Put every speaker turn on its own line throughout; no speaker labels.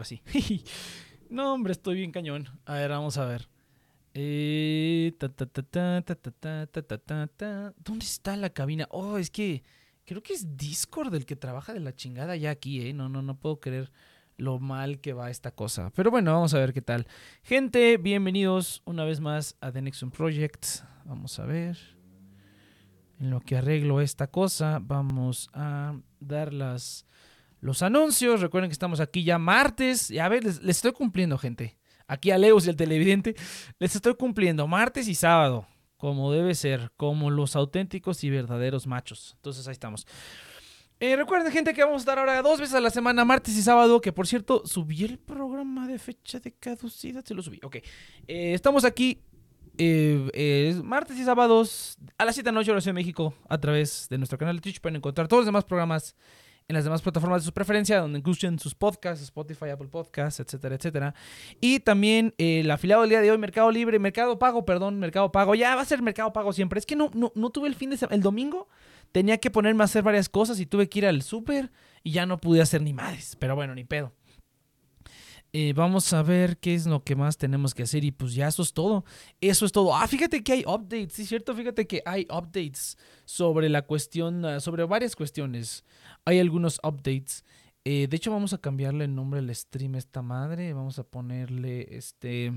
ahora sí. no, hombre, estoy bien cañón. A ver, vamos a ver. ¿Dónde está la cabina? Oh, es que creo que es Discord el que trabaja de la chingada ya aquí, ¿eh? No, no, no puedo creer lo mal que va esta cosa. Pero bueno, vamos a ver qué tal. Gente, bienvenidos una vez más a The Nexon Project. Vamos a ver. En lo que arreglo esta cosa, vamos a dar las los anuncios. Recuerden que estamos aquí ya martes. Y a ver, les, estoy cumpliendo, gente. Aquí a Leos y al televidente. Les estoy cumpliendo martes y sábado. Como debe ser. Como los auténticos y verdaderos machos. Entonces ahí estamos. Eh, recuerden, gente, que vamos a estar ahora dos veces a la semana, martes y sábado. Que por cierto, subí el programa de fecha de caducidad. Se lo subí. Ok. Eh, estamos aquí eh, martes y sábados a las 7 de la noche, de México, a través de nuestro canal de Twitch. Pueden encontrar todos los demás programas en las demás plataformas de su preferencia, donde incluyen sus podcasts, Spotify, Apple Podcasts, etcétera, etcétera. Y también eh, el afiliado del día de hoy, Mercado Libre, Mercado Pago, perdón, Mercado Pago. Ya va a ser Mercado Pago siempre. Es que no, no, no tuve el fin de semana. El domingo tenía que ponerme a hacer varias cosas y tuve que ir al súper y ya no pude hacer ni madres. Pero bueno, ni pedo. Eh, vamos a ver qué es lo que más tenemos que hacer y pues ya eso es todo. Eso es todo. Ah, fíjate que hay updates, sí cierto, fíjate que hay updates sobre la cuestión, ah, sobre varias cuestiones. Hay algunos updates. Eh, de hecho, vamos a cambiarle el nombre al stream esta madre. Vamos a ponerle este...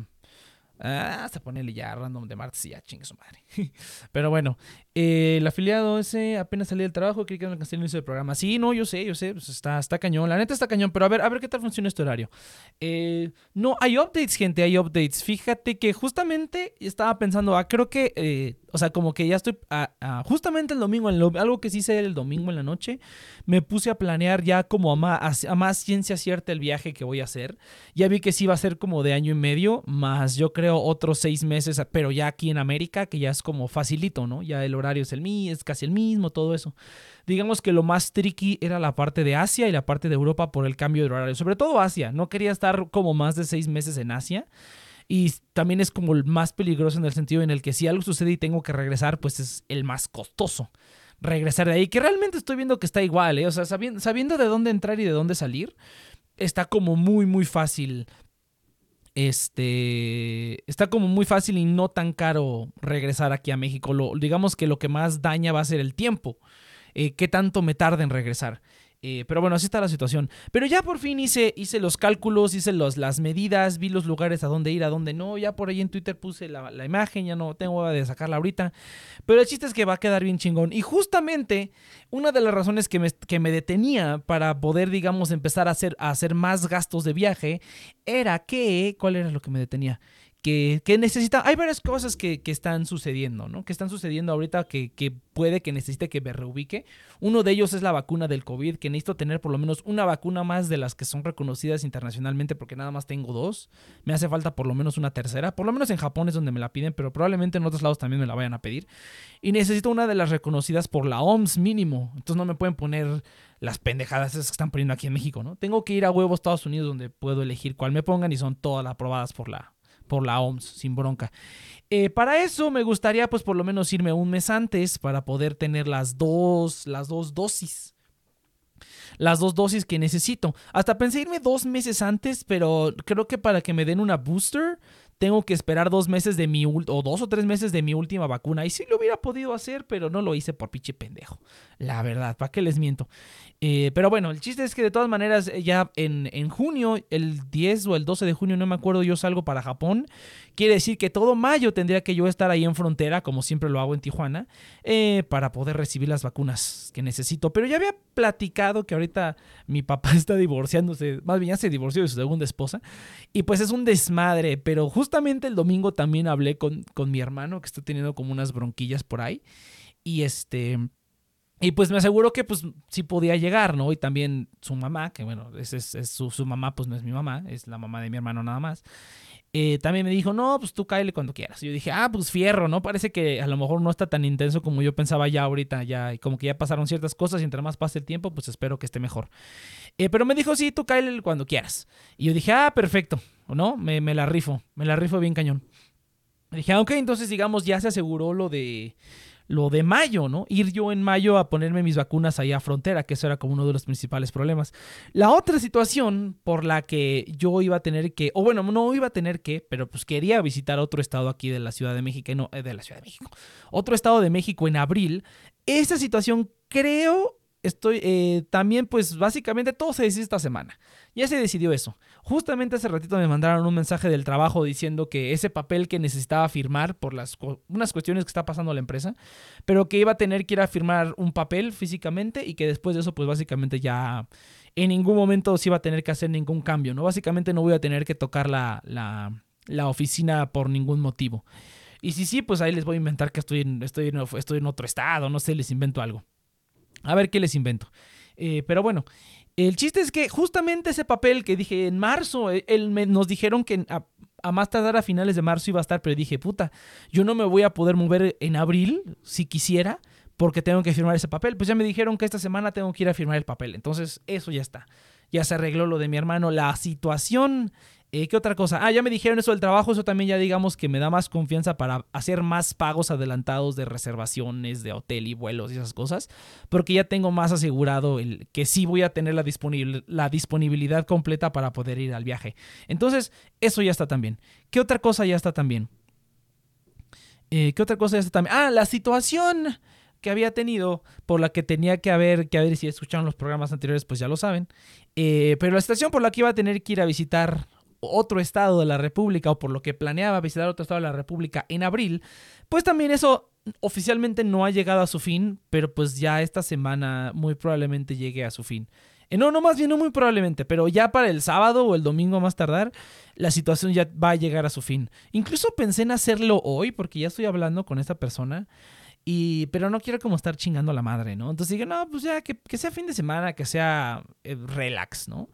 Ah, hasta ponerle ya random de martes y ya chingue su madre. Pero bueno, eh, el afiliado ese apenas salí del trabajo, creí que no el inicio del programa. Sí, no, yo sé, yo sé, pues está, está cañón. La neta está cañón, pero a ver, a ver qué tal funciona este horario. Eh, no, hay updates, gente, hay updates. Fíjate que justamente estaba pensando, ah, creo que, eh, o sea, como que ya estoy, ah, ah, justamente el domingo, algo que sí hice el domingo en la noche, me puse a planear ya como a más, a más ciencia cierta el viaje que voy a hacer. Ya vi que sí va a ser como de año y medio, más yo creo otros seis meses, pero ya aquí en América, que ya es como facilito, ¿no? Ya el horario es el mismo, es casi el mismo, todo eso. Digamos que lo más tricky era la parte de Asia y la parte de Europa por el cambio de horario. Sobre todo Asia. No quería estar como más de seis meses en Asia. Y también es como el más peligroso en el sentido en el que si algo sucede y tengo que regresar, pues es el más costoso regresar de ahí. Que realmente estoy viendo que está igual, ¿eh? O sea, sabiendo, sabiendo de dónde entrar y de dónde salir, está como muy, muy fácil. Este está como muy fácil y no tan caro regresar aquí a México. Lo, digamos que lo que más daña va a ser el tiempo. Eh, ¿Qué tanto me tarda en regresar? Eh, pero bueno, así está la situación. Pero ya por fin hice, hice los cálculos, hice los, las medidas, vi los lugares a dónde ir, a dónde no. Ya por ahí en Twitter puse la, imagen, ya no tengo de sacarla ahorita. Pero el chiste es que va a quedar bien chingón. Y justamente una de las razones que me, que me detenía para poder, digamos, empezar a hacer, a hacer más gastos de viaje era que... ¿Cuál era lo que me detenía? Que, necesita, hay varias cosas que, están sucediendo, ¿no? Que están sucediendo ahorita que, puede que necesite que me reubique. Uno de ellos es la vacuna del COVID, que necesito tener por lo menos una vacuna más de las que son reconocidas internacionalmente, porque nada más tengo dos. Me hace falta por lo menos una tercera. Por lo menos en Japón es donde me la piden, pero probablemente en otros lados también me la vayan a pedir. Y necesito una de las reconocidas por la OMS mínimo. Entonces no me pueden poner las pendejadas esas que están poniendo aquí en México, ¿no? Tengo que ir a huevos Estados Unidos donde puedo elegir cuál me pongan y son todas aprobadas por la por la OMS, sin bronca. Eh, para eso me gustaría, pues, por lo menos irme un mes antes para poder tener las dos, las dos dosis. Las dos dosis que necesito. Hasta pensé irme dos meses antes, pero creo que para que me den una booster tengo que esperar dos meses de mi o dos o tres meses de mi última vacuna. Y sí lo hubiera podido hacer, pero no lo hice por pinche pendejo. La verdad, ¿para qué les miento? Eh, pero bueno, el chiste es que de todas maneras, ya en, en, junio, el 10 o el 12 de junio, no me acuerdo, yo salgo para Japón. Quiere decir que todo mayo tendría que yo estar ahí en frontera, como siempre lo hago en Tijuana, eh, para poder recibir las vacunas que necesito. Pero ya había platicado que ahorita mi papá está divorciándose, más bien ya se divorció de su segunda esposa. Y pues es un desmadre, pero justamente el domingo también hablé con, con mi hermano, que está teniendo como unas bronquillas por ahí. Y este y pues me aseguró que pues sí podía llegar, ¿no? Y también su mamá, que bueno, es, es, su, su, mamá, pues no es mi mamá, es la mamá de mi hermano nada más. Eh, también me dijo, no, pues tú cáele cuando quieras. Y yo dije, ah, pues fierro, ¿no? Parece que a lo mejor no está tan intenso como yo pensaba ya ahorita, ya, y como que ya pasaron ciertas cosas y entre más pase el tiempo, pues espero que esté mejor. Eh, pero me dijo, sí, tú cáele cuando quieras. Y yo dije, ah, perfecto, ¿no? Me, me la rifo, me la rifo bien cañón. dije, ah, ok, entonces digamos, ya se aseguró lo de lo de mayo, ¿no? Ir yo en mayo a ponerme mis vacunas allá a frontera, que eso era como uno de los principales problemas. La otra situación por la que yo iba a tener que, o bueno, no iba a tener que, pero pues quería visitar otro estado aquí de la Ciudad de México, no, eh, de la Ciudad de México, otro estado de México en abril, esa situación creo estoy eh, también, pues básicamente todo se decidió esta semana. Ya se decidió eso. Justamente hace ratito me mandaron un mensaje del trabajo diciendo que ese papel que necesitaba firmar por las unas cuestiones que está pasando la empresa, pero que iba a tener que ir a firmar un papel físicamente y que después de eso, pues básicamente ya en ningún momento se iba a tener que hacer ningún cambio, ¿no? Básicamente no voy a tener que tocar la, la, la oficina por ningún motivo. Y si sí, pues ahí les voy a inventar que estoy en, estoy estoy en otro estado, no sé, les invento algo. A ver qué les invento. Eh, pero bueno, el chiste es que justamente ese papel que dije en marzo, eh, nos dijeron que a, más tardar a finales de marzo iba a estar, pero dije, puta, yo no me voy a poder mover en abril si quisiera porque tengo que firmar ese papel. Pues ya me dijeron que esta semana tengo que ir a firmar el papel. Entonces, eso ya está. Ya se arregló lo de mi hermano. La situación eh, ¿Qué otra cosa? Ah, ya me dijeron eso del trabajo, eso también ya digamos que me da más confianza para hacer más pagos adelantados de reservaciones de hotel y vuelos y esas cosas, porque ya tengo más asegurado el que sí voy a tener la, disponibilidad completa para poder ir al viaje. Entonces, eso ya está también. ¿Qué otra cosa ya está también? Eh, ¿Qué otra cosa ya está también? Ah, la situación que había tenido, por la que tenía que haber, que ver si escucharon los programas anteriores, pues ya lo saben. Eh, pero la situación por la que iba a tener que ir a visitar otro estado de la República o por lo que planeaba visitar otro estado de la República en abril, pues también eso oficialmente no ha llegado a su fin, pero pues ya esta semana muy probablemente llegue a su fin. Eh, no, no, más bien no muy probablemente, pero ya para el sábado o el domingo más tardar, la situación ya va a llegar a su fin. Incluso pensé en hacerlo hoy porque ya estoy hablando con esta persona. Y, pero no quiero como estar chingando a la madre, ¿no? Entonces dije, no, pues ya, que, que sea fin de semana, que sea eh, relax, ¿no?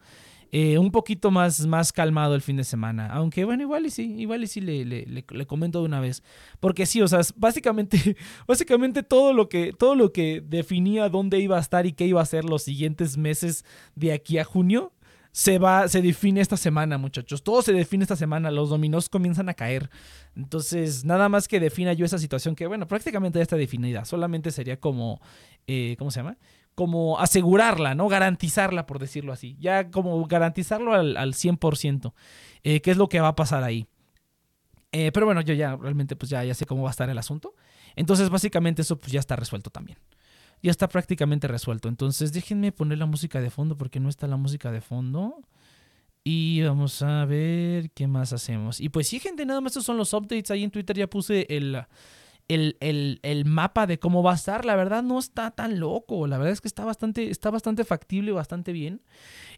Eh, un poquito más, más calmado el fin de semana. Aunque bueno, igual y sí, igual y sí le, le, le, comento de una vez. Porque sí, o sea, básicamente, básicamente todo lo que, todo lo que definía dónde iba a estar y qué iba a hacer los siguientes meses de aquí a junio, se va, se define esta semana, muchachos. Todo se define esta semana. Los dominós comienzan a caer. Entonces, nada más que defina yo esa situación que, bueno, prácticamente ya está definida. Solamente sería como, eh, ¿cómo se llama? Como asegurarla, ¿no? Garantizarla, por decirlo así. Ya como garantizarlo al, al 100%, eh, qué es lo que va a pasar ahí. Eh, pero bueno, yo ya realmente pues ya, ya sé cómo va a estar el asunto. Entonces básicamente eso pues ya está resuelto también. Ya está prácticamente resuelto. Entonces déjenme poner la música de fondo porque no está la música de fondo. Y vamos a ver qué más hacemos. Y pues sí, gente, nada más estos son los updates. Ahí en Twitter ya puse el, el, mapa de cómo va a estar. La verdad no está tan loco. La verdad es que está bastante, está bastante factible, bastante bien.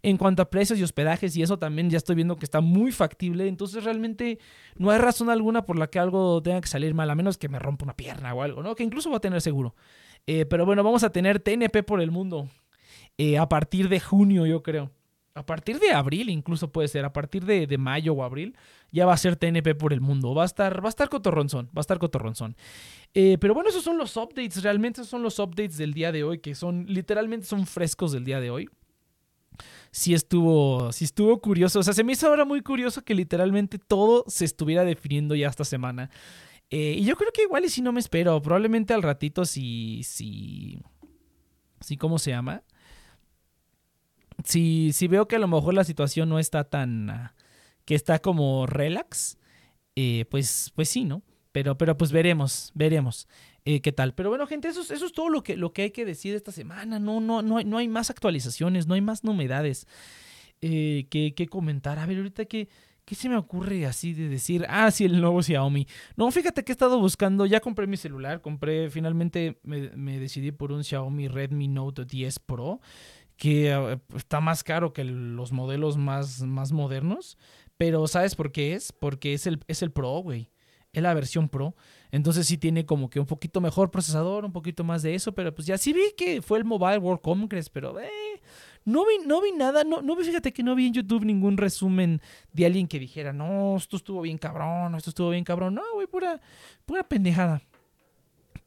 En cuanto a precios y hospedajes y eso también ya estoy viendo que está muy factible. Entonces realmente no hay razón alguna por la que algo tenga que salir mal. A menos que me rompa una pierna o algo, ¿no? Que incluso va a tener seguro. Eh, pero bueno, vamos a tener TNP por el mundo. Eh, a partir de junio, yo creo a partir de abril, incluso puede ser, a partir de, mayo o abril, ya va a ser TNP por el mundo. Va a estar, va a estar cotorronzón, va a estar cotorronzón. Eh, pero bueno, esos son los updates, realmente esos son los updates del día de hoy, que son, literalmente son frescos del día de hoy. Sí estuvo, sí estuvo curioso, o sea, se me hizo ahora muy curioso que literalmente todo se estuviera definiendo ya esta semana. Eh, y yo creo que igual y si no me espero, probablemente al ratito si, si, si, ¿cómo se llama? Si, si veo que a lo mejor la situación no está tan... Ah, que está como relax, eh, pues, pues sí, ¿no? Pero, pero pues veremos, veremos eh, qué tal. Pero bueno, gente, eso, eso es todo lo que, lo que hay que decir esta semana. No, no, no, hay, no hay más actualizaciones, no hay más novedades eh, que, comentar. A ver, ahorita que... ¿Qué se me ocurre así de decir? Ah, sí, el nuevo Xiaomi. No, fíjate que he estado buscando, ya compré mi celular, compré, finalmente me, me decidí por un Xiaomi Redmi Note 10 Pro que eh, está más caro que los modelos más, más modernos. Pero ¿sabes por qué es? Porque es el, es el Pro, güey. Es la versión Pro. Entonces sí tiene como que un poquito mejor procesador, un poquito más de eso. Pero pues ya sí vi que fue el Mobile World Congress, pero eh, no, vi, no vi nada. No, no fíjate que no vi en YouTube ningún resumen de alguien que dijera, no, esto estuvo bien cabrón, esto estuvo bien cabrón. No, güey, pura, pura pendejada.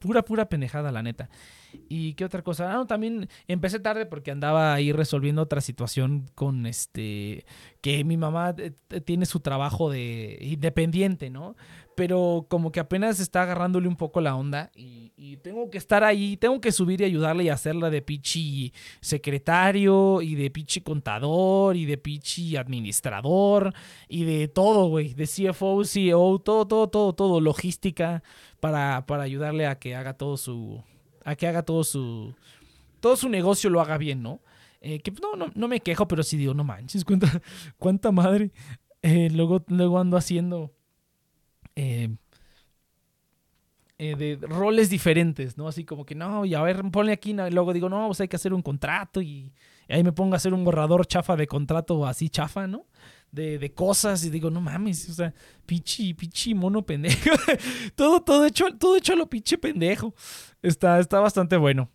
Pura, pura pendejada, la neta. ¿Y qué otra cosa? Ah, también empecé tarde porque andaba ahí resolviendo otra situación con este. que mi mamá eh, tiene su trabajo de independiente, ¿no? Pero como que apenas está agarrándole un poco la onda y, tengo que estar ahí, tengo que subir y ayudarle y hacerla de pichi secretario y de pichi contador y de pichi administrador y de todo, güey, de CFO, CEO, todo, todo, todo, todo, logística para, para ayudarle a que haga todo su a que haga todo su, todo su negocio lo haga bien, ¿no? Eh, que no, no, no, me quejo, pero sí digo, no manches, cuánta, cuánta madre. Eh, luego, luego ando haciendo eh, de roles diferentes, ¿no? Así como que no, y a ver, ponle aquí, y luego digo, no, pues hay que hacer un contrato y, ahí me pongo a hacer un borrador chafa de contrato así chafa, ¿no? De, de, cosas y digo, no mames, o sea, pichi, pichi, mono pendejo. todo, todo hecho, todo hecho a lo pinche pendejo. Está, está bastante bueno.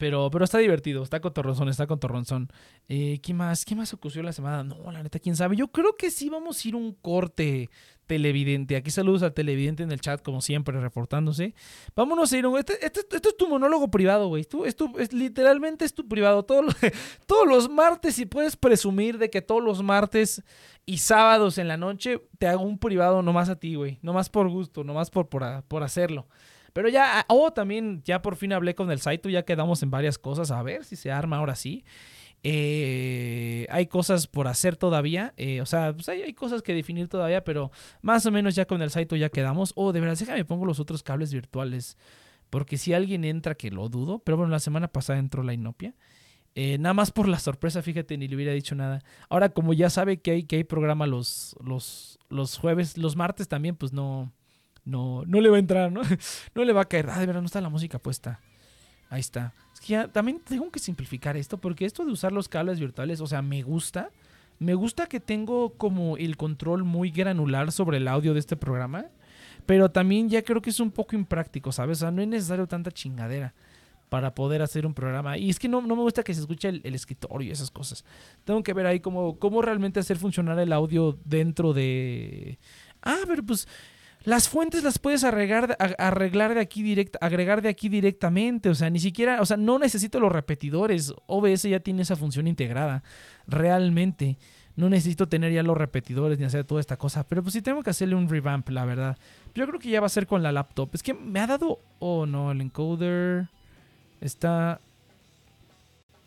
Pero, pero está divertido, está cotorronzón, está cotorronzón. Eh, ¿Qué más? ¿Qué más ocurrió la semana? No, la neta, quién sabe. Yo creo que sí vamos a ir un corte televidente. Aquí saludos al televidente en el chat, como siempre, reportándose. Vámonos a ir un... Este, este, este es tu monólogo privado, güey. Esto es, literalmente es tu privado. Todos, los martes, y puedes presumir de que todos los martes y sábados en la noche te hago un privado nomás a ti, güey. Nomás por gusto, nomás por, por, por hacerlo. Pero ya, oh, también ya por fin hablé con el Saito, ya quedamos en varias cosas, a ver si se arma ahora sí. Eh, hay cosas por hacer todavía, eh, o sea, pues hay, cosas que definir todavía, pero más o menos ya con el Saito ya quedamos. Oh, de verdad, déjame pongo los otros cables virtuales, porque si alguien entra, que lo dudo, pero bueno, la semana pasada entró la Inopia. Eh, nada más por la sorpresa, fíjate, ni le hubiera dicho nada. Ahora, como ya sabe que hay, que hay programa los, los, los jueves, los martes también, pues no, no, no le va a entrar, ¿no? No le va a caer. Ah, de verdad, no está la música puesta. Ahí está. Es que ya también tengo que simplificar esto porque esto de usar los cables virtuales, o sea, me gusta. Me gusta que tengo como el control muy granular sobre el audio de este programa. Pero también ya creo que es un poco impráctico, ¿sabes? O sea, no es necesario tanta chingadera para poder hacer un programa. Y es que no, no me gusta que se escuche el, escritorio y esas cosas. Tengo que ver ahí cómo, cómo realmente hacer funcionar el audio dentro de... Ah, pero pues las fuentes las puedes arreglar, de aquí direct, agregar de aquí directamente. O sea, ni siquiera, o sea, no necesito los repetidores. OBS ya tiene esa función integrada. Realmente. No necesito tener ya los repetidores ni hacer toda esta cosa. Pero pues sí tengo que hacerle un revamp, la verdad. Yo creo que ya va a ser con la laptop. Es que me ha dado. Oh no, el encoder. Está.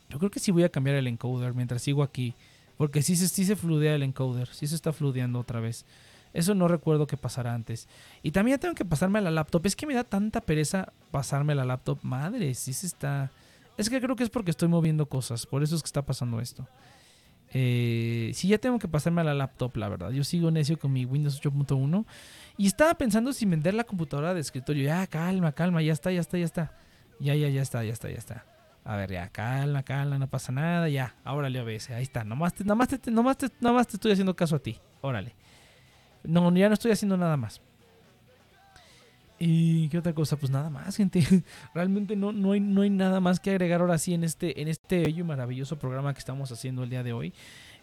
Yo creo que sí voy a cambiar el encoder mientras sigo aquí. Porque sí, sí se fludea el encoder. Sí se está fludeando otra vez. Eso no recuerdo que pasara antes. Y también tengo que pasarme a la laptop. Es que me da tanta pereza pasarme a la laptop. Madre, sí se está... Es que creo que es porque estoy moviendo cosas. Por eso es que está pasando esto. Eh, sí, ya tengo que pasarme a la laptop, la verdad. Yo sigo necio con mi Windows 8.1. Y estaba pensando si vender la computadora de escritorio. Ya, calma, calma. Ya está, ya está, ya está. Ya, ya, ya está, ya está, ya está. A ver, ya, calma, calma, no pasa nada. Ya, órale, OBS. Ahí está. Nomás te, nomás te, nomás te, nomás te estoy haciendo caso a ti. Órale. No, ya no estoy haciendo nada más. ¿Y qué otra cosa? Pues nada más, gente. Realmente no, no, hay, no hay nada más que agregar ahora sí en este, en este bello y maravilloso programa que estamos haciendo el día de hoy.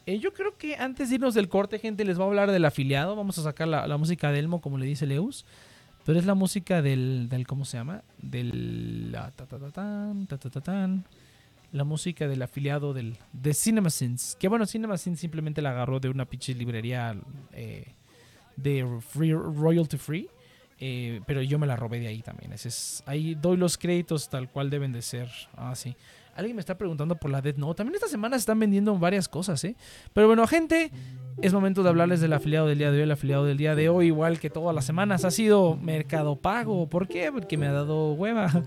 Eh, yo creo que antes de irnos del corte, gente, les voy a hablar del afiliado. Vamos a sacar la, la música de Elmo, como le dice Leus. Pero es la música del, del ¿cómo se llama? Del... la ta, ta, ta, tan, ta, ta, ta, tan. la música del afiliado del, de CinemaSins. Que bueno, CinemaSins simplemente la agarró de una pinche librería eh, de free, royalty free. eh, pero yo me la robé de ahí también. Ese es, ahí doy los créditos tal cual deben de ser. Ah, sí. Alguien me está preguntando por la Dead Note. También esta semana se están vendiendo varias cosas, ¿eh? Pero bueno, gente, es momento de hablarles del afiliado del día de hoy. El afiliado del día de hoy, igual que todas las semanas, ha sido Mercado Pago. ¿Por qué? Porque me ha dado hueva.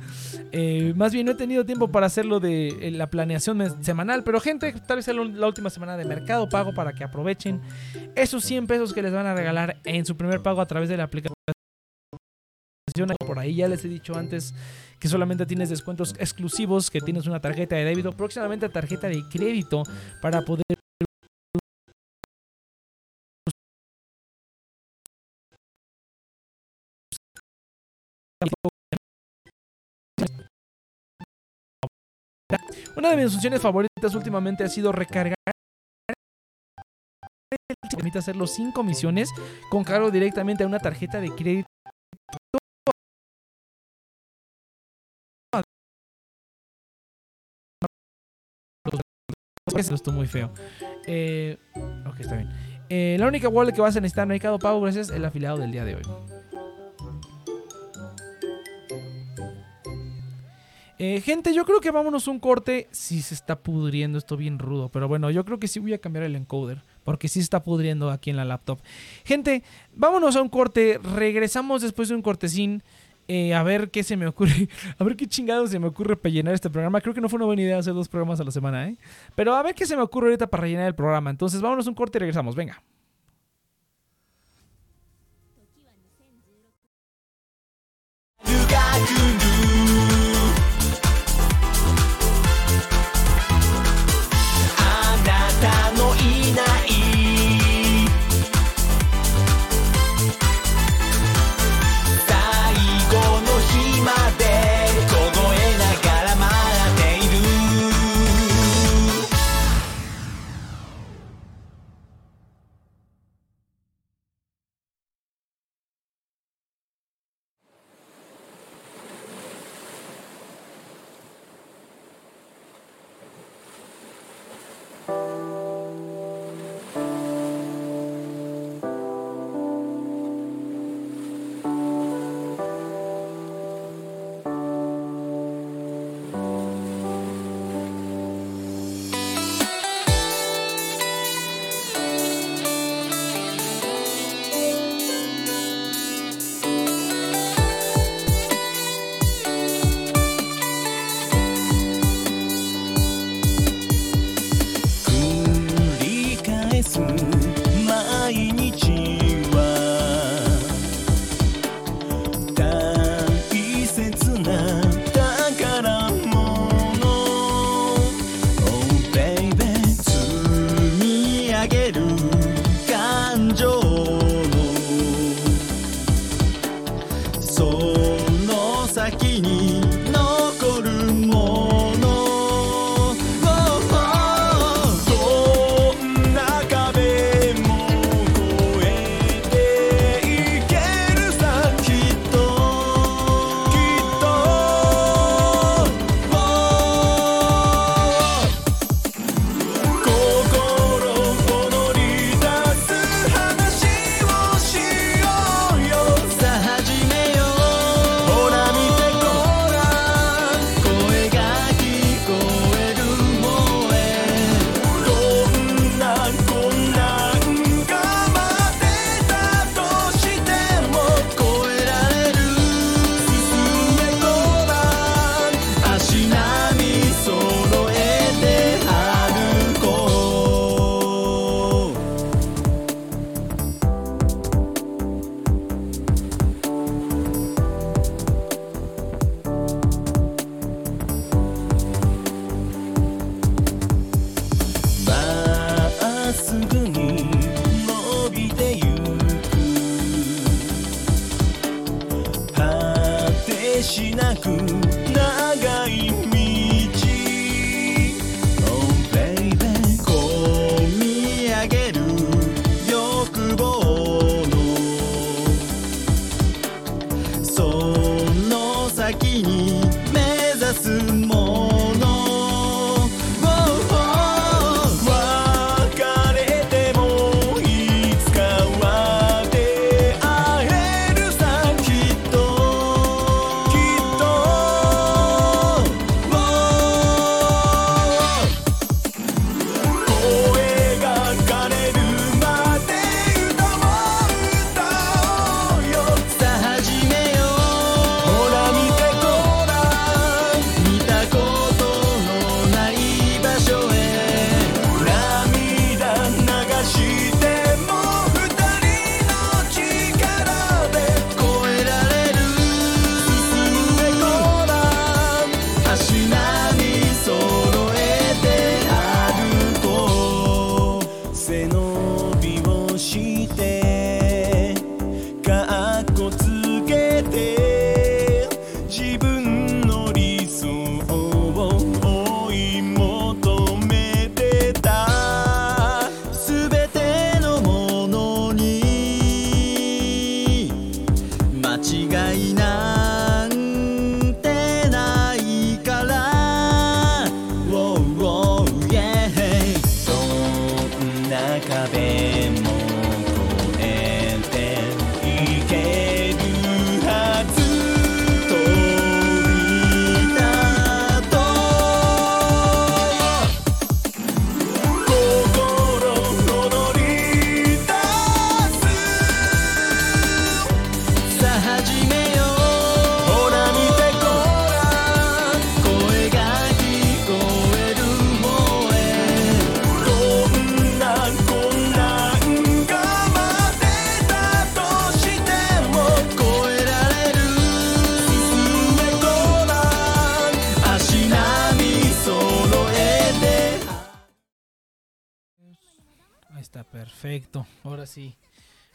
Eh, más bien no he tenido tiempo para hacerlo de eh, la planeación semanal. Pero gente, tal vez sea la última semana de Mercado Pago para que aprovechen esos 100 pesos que les van a regalar en su primer pago a través de la aplicación. Por ahí ya les he dicho antes que solamente tienes descuentos exclusivos, que tienes una tarjeta de débito, próximamente tarjeta de crédito para poder Una de mis funciones favoritas últimamente ha sido recargar. Te permite hacerlo sin comisiones con cargo directamente a una tarjeta de crédito. Estuvo muy feo. Eh, ok, está bien. Eh, la única wallet que vas a necesitar en Mercado Pago, gracias, es el afiliado del día de hoy. Eh, gente, yo creo que vámonos un corte. Sí se está pudriendo esto bien rudo. Pero bueno, yo creo que sí voy a cambiar el encoder. Porque sí está pudriendo aquí en la laptop. Gente, vámonos a un corte. Regresamos después de un cortecín. Eh, a ver qué se me ocurre. A ver qué chingado se me ocurre para este programa. Creo que no fue una buena idea hacer dos programas a la semana, ¿eh? Pero a ver qué se me ocurre ahorita para rellenar el programa. Entonces, vámonos un corte y regresamos. Venga.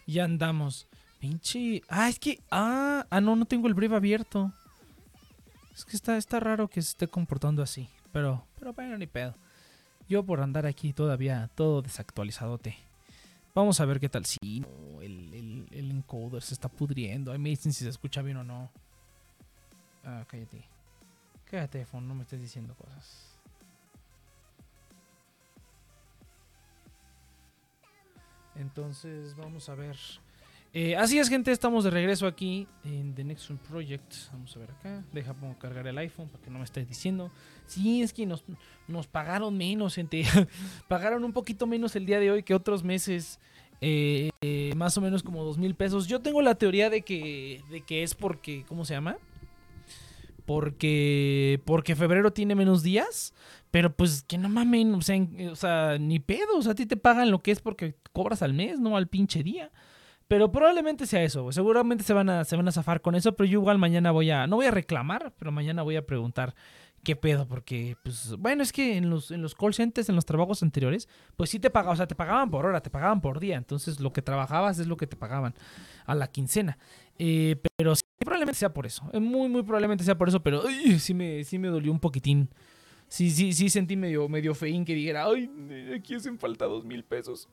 Ya andamos. Pinche. Ah, es que. Ah, ah, no, no tengo el brief abierto. Es que está, está raro que se esté comportando así. Pero, pero bueno, ni pedo. Yo por andar aquí todavía todo desactualizadote. Vamos a ver qué tal. Sí, el, el, el encoder se está pudriendo. Ahí me dicen si se escucha bien o no. Ah, cállate. Cállate, phone, no me estés diciendo cosas. Entonces, vamos a ver. Eh, así es, gente, estamos de regreso aquí en The Nexus Project. Vamos a ver acá. Deja pongo cargar el iPhone para que no me estés diciendo. Sí, es que nos, nos pagaron menos, gente. pagaron un poquito menos el día de hoy que otros meses. Eh, eh, más o menos como dos mil pesos. Yo tengo la teoría de que, de que es porque, ¿cómo se llama? Porque, porque febrero tiene menos días. Pero pues que no mamen, o sea, o sea, ni pedo. O sea, a ti te pagan lo que es porque cobras al mes, no al pinche día. Pero probablemente sea eso. Seguramente se van, a, se van a zafar con eso, pero yo igual mañana voy a... No voy a reclamar, pero mañana voy a preguntar qué pedo, porque, pues, bueno, es que en los, en los call centers, en los trabajos anteriores, pues sí te pagaban, o sea, te pagaban por hora, te pagaban por día. Entonces, lo que trabajabas es lo que te pagaban a la quincena. Eh, pero sí, probablemente sea por eso. Eh, Muy, muy probablemente sea por eso, pero uy, sí, me, sí me dolió un poquitín. Sí, sí, sí sentí medio, medio feín que dijera, ay, aquí hacen falta dos mil pesos.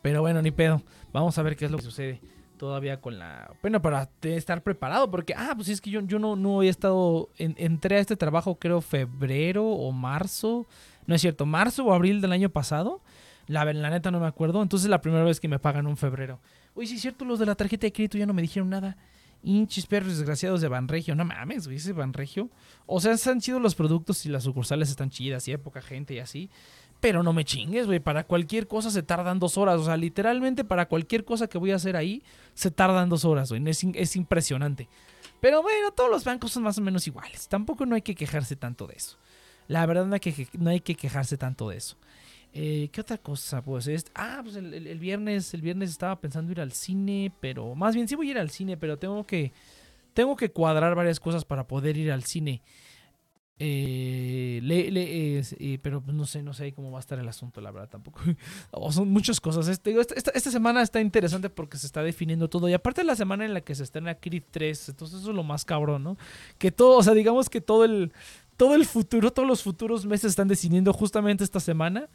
Pero bueno, ni pedo. Vamos a ver qué es lo que sucede todavía con la... Bueno, para estar preparado, porque, ah, pues es que yo, yo no, no he estado... en- entré a este trabajo creo febrero o marzo. No es cierto, marzo o abril del año pasado. La, la neta no me acuerdo. Entonces la primera vez que me pagan un febrero. Uy, sí es cierto, los de la tarjeta de crédito ya no me dijeron nada. Hinchis perros desgraciados de Banregio. No mames, güey, ese Banregio. O sea, han sido los productos y las sucursales están chidas y hay poca gente y así. Pero no me chingues, güey. Para cualquier cosa se tardan dos horas. O sea, literalmente para cualquier cosa que voy a hacer ahí, se tardan dos horas, güey. Es impresionante. Pero bueno, todos los bancos son más o menos iguales. Tampoco no hay que quejarse tanto de eso. La verdad no hay que, no hay que quejarse tanto de eso. Eh, ¿Qué otra cosa? Pues es. Ah, pues el, el- viernes. El viernes estaba pensando ir al cine. Pero. Más bien sí voy a ir al cine. Pero tengo que. Tengo que cuadrar varias cosas para poder ir al cine. Eh, le- le- eh, pero pues no sé, no sé cómo va a estar el asunto, la verdad, tampoco. Son muchas cosas. Este, esta- esta semana está interesante porque se está definiendo todo. Y aparte la semana en la que se estrena Creed 3, entonces eso es lo más cabrón, ¿no? Que todo, o sea, digamos que todo el, todo el futuro, todos los futuros meses están decidiendo justamente esta semana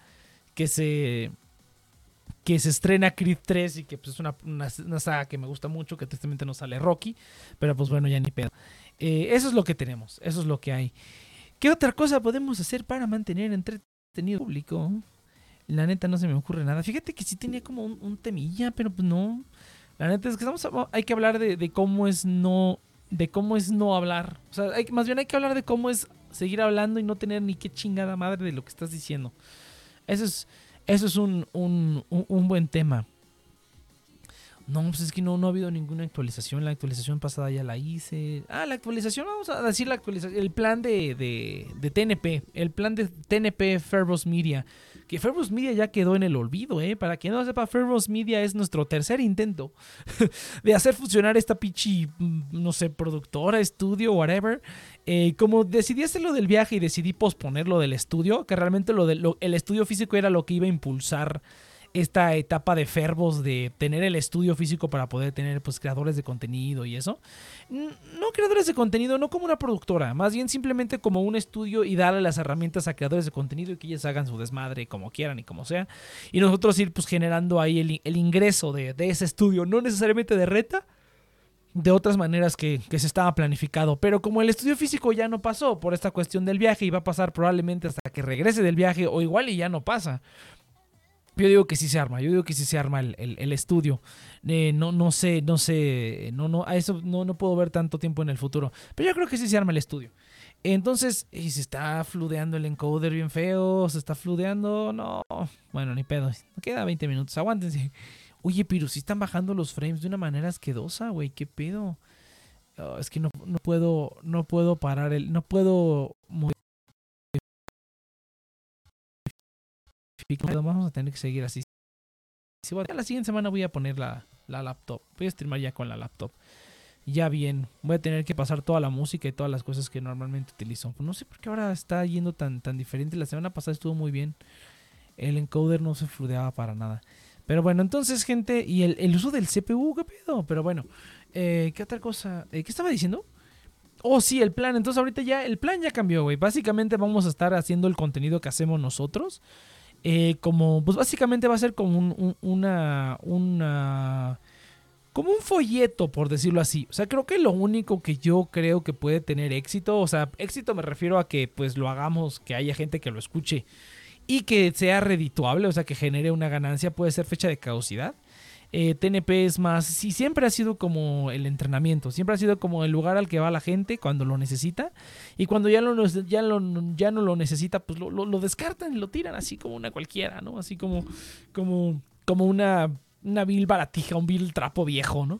que se que se estrena Creed 3 y que pues, es una, una, saga que me gusta mucho, que tristemente no sale Rocky, pero pues bueno, ya ni pedo. Eh, eso es lo que tenemos, eso es lo que hay. ¿Qué otra cosa podemos hacer para mantener entretenido público? La neta no se me ocurre nada. Fíjate que sí tenía como un, temilla, pero pues no. La neta es que estamos, hay que hablar de, de cómo es no, de cómo es no hablar. O sea, hay- más bien hay que hablar de cómo es seguir hablando y no tener ni qué chingada madre de lo que estás diciendo. Eso es, eso es un, un, un- buen tema. No, pues es que no, no ha habido ninguna actualización. La actualización pasada ya la hice. Ah, la actualización, vamos a decir la actualización. El plan de, de, de TNP. El plan de TNP Fairboss Media. Que Fairboss Media ya quedó en el olvido, ¿eh? Para quien no sepa, Fairboss Media es nuestro tercer intento de hacer funcionar esta pichi, mm, no sé, productora, estudio, whatever. Eh, como decidí hacerlo del viaje y decidí posponer lo del estudio, que realmente lo lo- el estudio físico era lo que iba a impulsar esta etapa de Ferbos de tener el estudio físico para poder tener pues creadores de contenido y eso. No creadores de contenido, no como una productora, más bien simplemente como un estudio y darle las herramientas a creadores de contenido y que ellos hagan su desmadre como quieran y como sea. Y nosotros ir pues generando ahí el, el ingreso de, de ese estudio, no necesariamente de reta, de otras maneras que, que se estaba planificado. Pero como el estudio físico ya no pasó por esta cuestión del viaje y va a pasar probablemente hasta que regrese del viaje o igual y ya no pasa. Yo digo que sí se arma, yo digo que sí se arma el, el- estudio. Eh, no, no sé, no sé, no, no, a eso no, no puedo ver tanto tiempo en el futuro. Pero yo creo que sí se arma el estudio. Entonces, y se está fludeando el encoder bien feo, se está fludeando, no, bueno, ni pedo. Queda 20 minutos, aguántense. Oye, pero si están bajando los frames de una manera asquerosa, güey, qué pedo. Oh, es que no, no puedo, no puedo parar el, no puedo. Vamos a tener que seguir así. Si voy a- la siguiente semana voy a poner la, la laptop. Voy a streamar ya con la laptop. Ya bien. Voy a tener que pasar toda la música y todas las cosas que normalmente utilizo. No sé por qué ahora está yendo tan, tan diferente. La semana pasada estuvo muy bien. El encoder no se fludeaba para nada. Pero bueno, entonces, gente, y el, el uso del CPU, ¿qué pedo? Pero bueno, eh, ¿qué otra cosa? Eh, ¿Qué estaba diciendo? Oh, sí, el plan. Entonces, ahorita ya, el plan ya cambió, güey. Básicamente vamos a estar haciendo el contenido que hacemos nosotros. Eh, como, pues básicamente va a ser como un- un- una, una, como un folleto, por decirlo así. O sea, creo que lo único que yo creo que puede tener éxito, o sea, éxito me refiero a que pues lo hagamos, que haya gente que lo escuche y que sea redituable, o sea, que genere una ganancia, puede ser fecha de caducidad. Eh, TNP es más, sí, siempre ha sido como el entrenamiento, siempre ha sido como el lugar al que va la gente cuando lo necesita y cuando ya, ya, ya no lo necesita, pues lo, lo- lo descartan y lo tiran así como una cualquiera, ¿no? Así como, como, como una, una vil baratija, un vil trapo viejo, ¿no?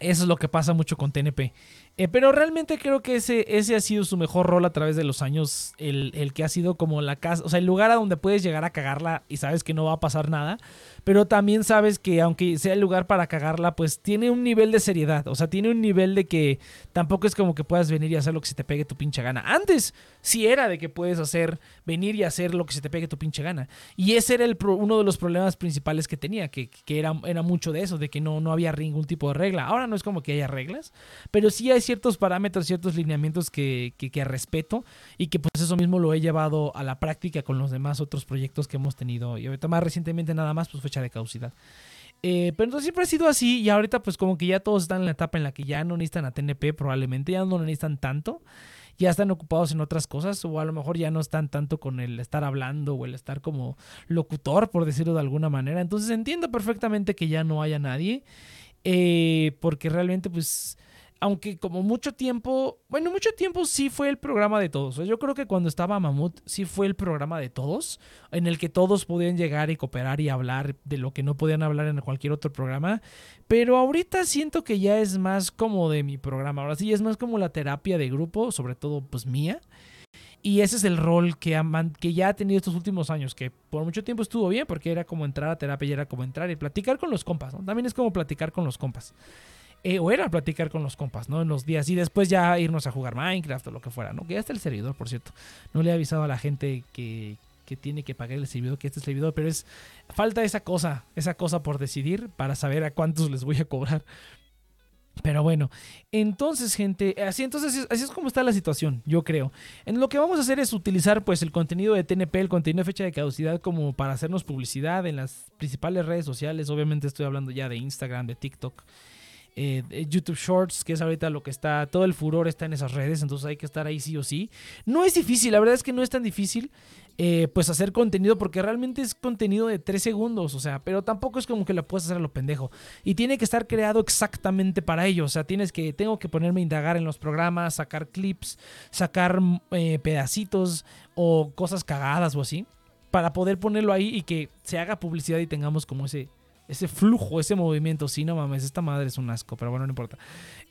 Eso es lo que pasa mucho con TNP. Eh, pero realmente creo que ese, ese ha sido su mejor rol a través de los años. El, el que ha sido como la casa. O sea, el lugar a donde puedes llegar a cagarla y sabes que no va a pasar nada. Pero también sabes que aunque sea el lugar para cagarla, pues tiene un nivel de seriedad. O sea, tiene un nivel de que tampoco es como que puedas venir y hacer lo que se te pegue tu pinche gana. Antes sí era de que puedes hacer, venir y hacer lo que se te pegue tu pinche gana. Y ese era el uno de los problemas principales que tenía, que, que era, era mucho de eso, de que no, no había ningún tipo de regla. Ahora no es como que haya reglas, pero sí hay ciertos parámetros, ciertos lineamientos que, que, respeto y que pues eso mismo lo he llevado a la práctica con los demás otros proyectos que hemos tenido. Y ahorita más recientemente nada más, pues fecha de caducidad. Eh, pero entonces siempre ha sido así y ahorita pues como que ya todos están en la etapa en la que ya no necesitan a TNP probablemente, ya no lo necesitan tanto, ya están ocupados en otras cosas o a lo mejor ya no están tanto con el estar hablando o el estar como locutor, por decirlo de alguna manera. Entonces entiendo perfectamente que ya no haya nadie, eh, porque realmente pues aunque como mucho tiempo, bueno, mucho tiempo sí fue el programa de todos. Yo creo que cuando estaba Mamut sí fue el programa de todos, en el que todos podían llegar y cooperar y hablar de lo que no podían hablar en cualquier otro programa. Pero ahorita siento que ya es más como de mi programa. Ahora sí es más como la terapia de grupo, sobre todo pues mía. Y ese es el rol que, ha man- que ya ha tenido estos últimos años, que por mucho tiempo estuvo bien, porque era como entrar a terapia y era como entrar y platicar con los compas, ¿no? También es como platicar con los compas. Eh, o era platicar con los compas, ¿no? En los días y después ya irnos a jugar Minecraft o lo que fuera, ¿no? Que ya está el servidor, por cierto. No le he avisado a la gente que, que tiene que pagar el servidor, que este servidor, pero es falta esa cosa, esa cosa por decidir para saber a cuántos les voy a cobrar. Pero bueno, entonces, gente, así entonces así es como está la situación, yo creo. En lo que vamos a hacer es utilizar pues el contenido de TNP, el contenido de fecha de caducidad como para hacernos publicidad en las principales redes sociales. Obviamente estoy hablando ya de Instagram, de TikTok, eh, YouTube Shorts, que es ahorita lo que está, todo el furor está en esas redes, entonces hay que estar ahí sí o sí. No es difícil, la verdad es que no es tan difícil eh, pues hacer contenido porque realmente es contenido de 3 segundos, o sea, pero tampoco es como que lo puedes hacer a lo pendejo. Y tiene que estar creado exactamente para ello, o sea, tienes que, tengo que ponerme a indagar en los programas, sacar clips, sacar eh, pedacitos o cosas cagadas o así, para poder ponerlo ahí y que se haga publicidad y tengamos como ese ese flujo, ese movimiento. Sí, no mames, esta madre es un asco, pero bueno, no importa.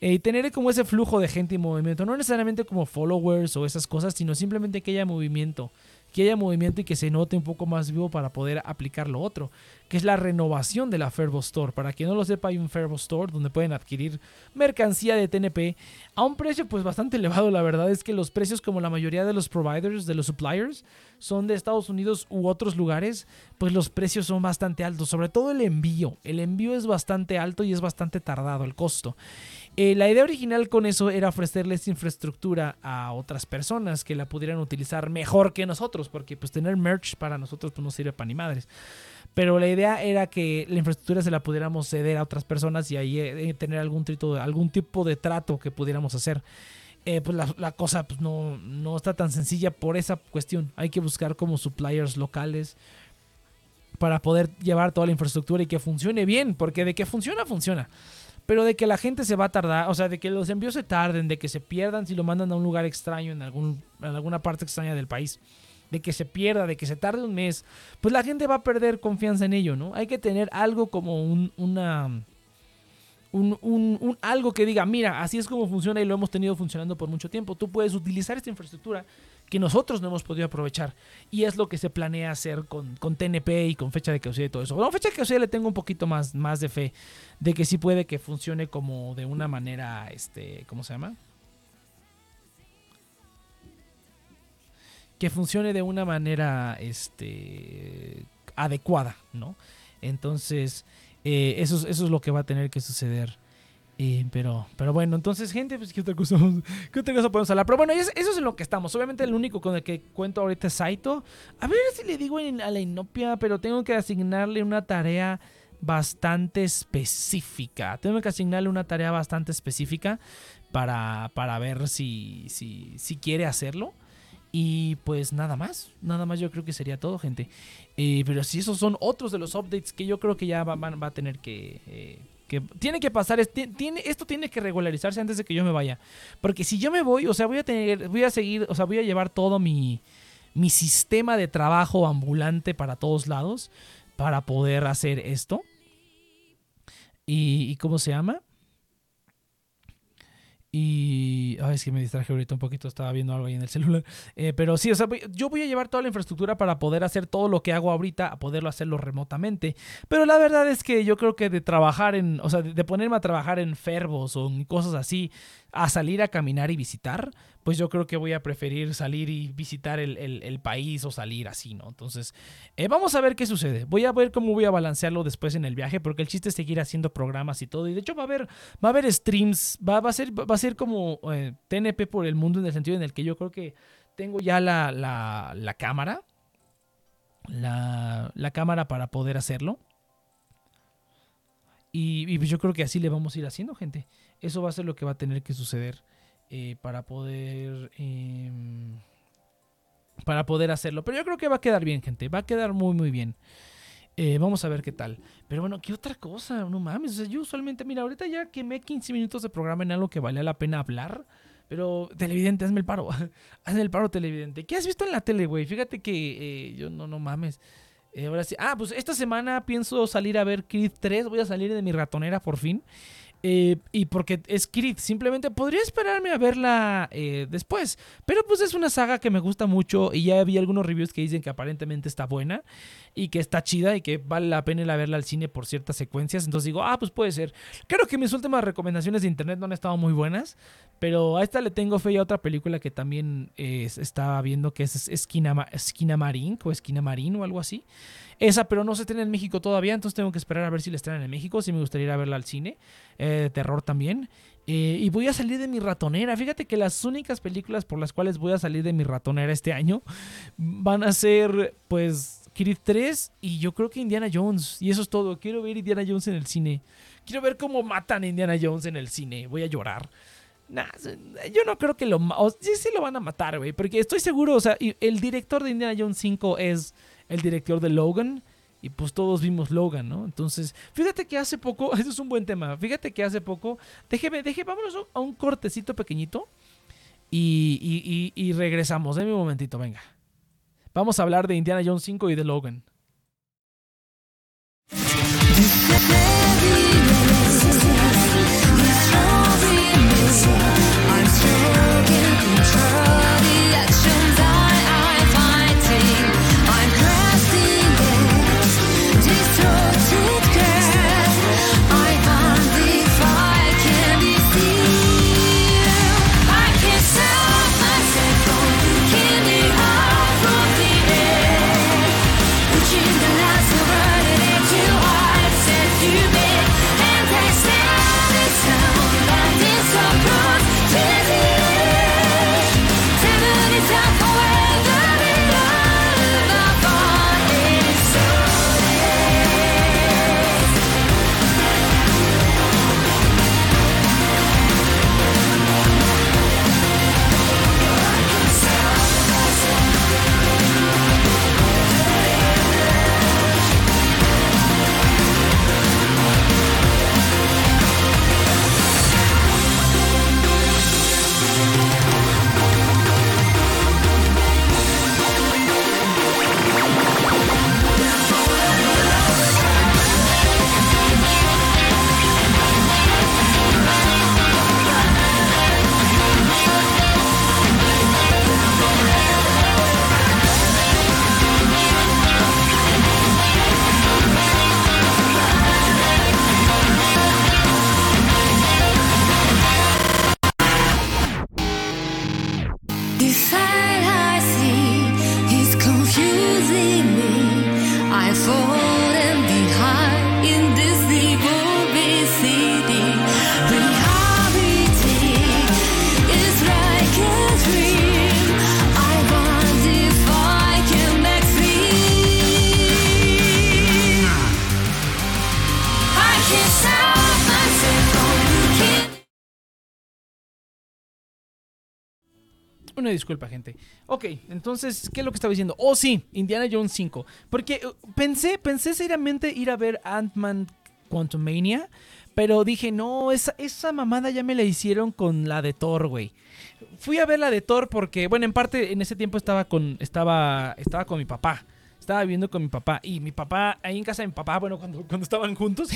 Eh, tener como ese flujo de gente y movimiento, no necesariamente como followers o esas cosas, sino simplemente que haya movimiento. Que haya movimiento y que se note un poco más vivo para poder aplicar lo otro, que es la renovación de la Fervo Store. Para quien no lo sepa, hay un Fervo Store donde pueden adquirir mercancía de TNP a un precio pues bastante elevado. La verdad es que los precios, como la mayoría de los providers, de los suppliers, son de Estados Unidos u otros lugares, pues los precios son bastante altos, sobre todo el envío. El envío es bastante alto y es bastante tardado el costo. Eh, la idea original con eso era ofrecerles infraestructura a otras personas que la pudieran utilizar mejor que nosotros, porque pues tener merch para nosotros pues no sirve para ni madres. Pero la idea era que la infraestructura se la pudiéramos ceder a otras personas y ahí eh, tener algún, trito, algún tipo de trato que pudiéramos hacer. Eh, pues la, la cosa pues no, no está tan sencilla por esa cuestión. Hay que buscar como suppliers locales para poder llevar toda la infraestructura y que funcione bien, porque de que funciona, funciona. Pero de que la gente se va a tardar, o sea, de que los envíos se tarden, de que se pierdan si lo mandan a un lugar extraño en, algún, en alguna parte extraña del país, de que se pierda, de que se tarde un mes, pues la gente va a perder confianza en ello, ¿no? Hay que tener algo como un, una... Un, un- un- algo que diga, mira, así es como funciona y lo hemos tenido funcionando por mucho tiempo. Tú puedes utilizar esta infraestructura que nosotros no hemos podido aprovechar. Y es lo que se planea hacer con, con TNP y con fecha de caducidad y todo eso. Con fecha de caducidad le tengo un poquito más, más de fe de que sí puede que funcione como de una manera, este, ¿cómo se llama? Que funcione de una manera, este, adecuada, ¿no? Entonces, eh, eso, es- eso es lo que va a tener que suceder. Eh, pero, pero bueno, entonces, gente, pues, ¿qué otra cosa, ¿qué otra cosa podemos hablar? Pero bueno, es- eso es en lo que estamos. Obviamente, el único con el que cuento ahorita es Saito. A ver si le digo a la Inopia, pero tengo que asignarle una tarea bastante específica. Tengo que asignarle una tarea bastante específica para, para ver si, si, si quiere hacerlo. Y pues nada más, nada más yo creo que sería todo, gente. Eh, pero si esos son otros de los updates que yo creo que ya va, va- va a tener que... eh, tiene que pasar, esto tiene que regularizarse antes de que yo me vaya. Porque si yo me voy, o sea, voy a tener, voy a seguir, o sea, voy a llevar todo mi, mi sistema de trabajo ambulante para todos lados para poder hacer esto. ¿Y, y cómo se llama? Y. Ay, es que me distraje ahorita un poquito, estaba viendo algo ahí en el celular. Eh, pero sí, o sea, yo voy a llevar toda la infraestructura para poder hacer todo lo que hago ahorita, a poderlo hacerlo remotamente. Pero la verdad es que yo creo que de trabajar en. O sea, de, de ponerme a trabajar en fervos o en cosas así, a salir a caminar y visitar, pues yo creo que voy a preferir salir y visitar el, el- país o salir así, ¿no? Entonces, eh, vamos a ver qué sucede. Voy a ver cómo voy a balancearlo después en el viaje, porque el chiste es seguir haciendo programas y todo. Y de hecho va a haber, va a haber streams, va, va a, ser, va a ser como eh, TNP por el mundo en el sentido en el que yo creo que tengo ya la, la, la cámara. La, la cámara para poder hacerlo. Y, y pues yo creo que así le vamos a ir haciendo, gente. Eso va a ser lo que va a tener que suceder eh, para poder... em, para poder hacerlo. Pero yo creo que va a quedar bien, gente. Va a quedar muy, muy bien. Eh, vamos a ver qué tal. Pero bueno, ¿qué otra cosa? No mames. O sea, yo usualmente, mira, ahorita ya quemé 15 minutos de programa en algo que valía la pena hablar. Pero, televidente, hazme el paro. hazme el paro, televidente. ¿Qué has visto en la tele, güey? Fíjate que eh, yo no, no mames. Ahora sí. Ah, pues esta semana pienso salir a ver Creed 3. Voy a salir de mi ratonera por fin. Eh, y porque es Creed, simplemente podría esperarme a verla eh, después. Pero pues es una saga que me gusta mucho y ya vi algunos reviews que dicen que aparentemente está buena y que está chida y que vale la pena ir a verla al cine por ciertas secuencias. Entonces digo, ah, pues puede ser. Creo que mis últimas recomendaciones de internet no han estado muy buenas, pero a esta le tengo fe y a otra película que también eh, estaba viendo que es Esquina, Esquina Marín o Esquina Marín o algo así. Esa, pero no se estrena en México todavía, entonces tengo que esperar a ver si la estrenan en México. Si me gustaría ir a verla al cine. Eh, de terror también. Eh, y voy a salir de mi ratonera. Fíjate que las únicas películas por las cuales voy a salir de mi ratonera este año van a ser, pues, Creed 3 y yo creo que Indiana Jones. Y eso es todo. Quiero ver Indiana Jones en el cine. Quiero ver cómo matan a Indiana Jones en el cine. Voy a llorar. Nah, yo no creo que lo... o- sí, sí lo van a matar, güey. Porque estoy seguro, o sea, el director de Indiana Jones 5 es el director de Logan. Y pues todos vimos Logan, ¿no? Entonces, fíjate que hace poco, eso es un buen tema. Fíjate que hace poco, déjeme, déjeme, vámonos a un cortecito pequeñito. Y, y, y, regresamos. Deme un momentito, venga. Vamos a hablar de Indiana Jones 5 y de Logan. Disculpa, gente. Ok, entonces, ¿qué es lo que estaba diciendo? Oh, sí, Indiana Jones 5. Porque eh, pensé, pensé seriamente ir a ver Ant-Man Quantumania. Pero dije, no, esa, esa mamada ya me la hicieron con la de Thor, güey. Fui a ver la de Thor porque, bueno, en parte en ese tiempo estaba con, estaba, estaba con mi papá. Estaba viviendo con mi papá. Y mi papá, ahí en casa de mi papá, bueno, cuando, cuando estaban juntos,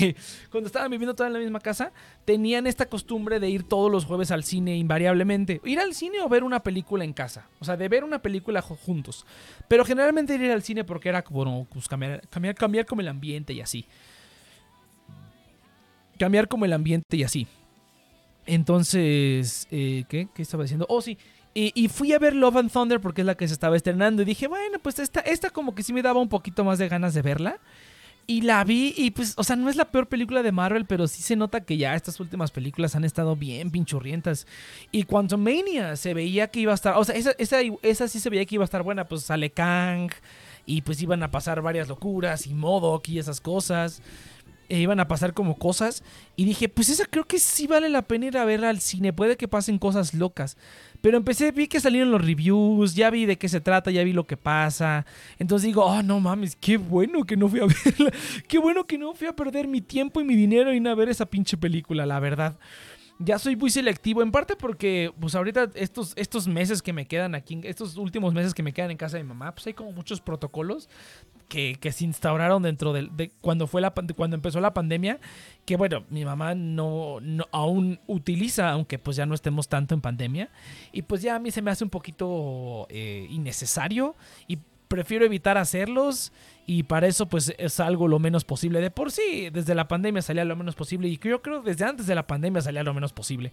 cuando estaban viviendo todos en la misma casa, tenían esta costumbre de ir todos los jueves al cine invariablemente. Ir al cine o ver una película en casa. O sea, de ver una película ju- juntos. Pero generalmente ir al cine porque era como pues, cambiar, cambiar, cambiar como el ambiente y así. Cambiar como el ambiente y así. Entonces, eh, ¿qué? ¿Qué estaba diciendo? Oh, sí. Y, fui a ver Love and Thunder porque es la que se estaba estrenando. Y dije, bueno, pues esta, esta como que sí me daba un poquito más de ganas de verla. Y la vi y pues, o sea, no es la peor película de Marvel, pero sí se nota que ya estas últimas películas han estado bien pinchurrientas. Y Quantumania se veía que iba a estar, o sea, esa, esa, esa sí se veía que iba a estar buena, pues sale Kang y pues iban a pasar varias locuras y Modok y esas cosas. E iban a pasar como cosas. Y dije, pues esa creo que sí vale la pena ir a verla al cine. Puede que pasen cosas locas. Pero empecé, vi que salieron los reviews, ya vi de qué se trata, ya vi lo que pasa. Entonces digo, oh, no mames, qué bueno que no fui a verla. Qué bueno que no fui a perder mi tiempo y mi dinero en ir a ver esa pinche película, la verdad. Ya soy muy selectivo, en parte porque, pues ahorita estos, estos meses que me quedan aquí, estos últimos meses que me quedan en casa de mi mamá, pues hay como muchos protocolos que, que se instauraron dentro de, cuando fue la cuando empezó la pandemia que bueno mi mamá no, no aún utiliza aunque pues ya no estemos tanto en pandemia. Y pues ya a mí se me hace un poquito eh, innecesario y prefiero evitar hacerlos y para eso pues es algo lo menos posible. De por sí desde la pandemia salía lo menos posible y yo creo desde antes de la pandemia salía lo menos posible.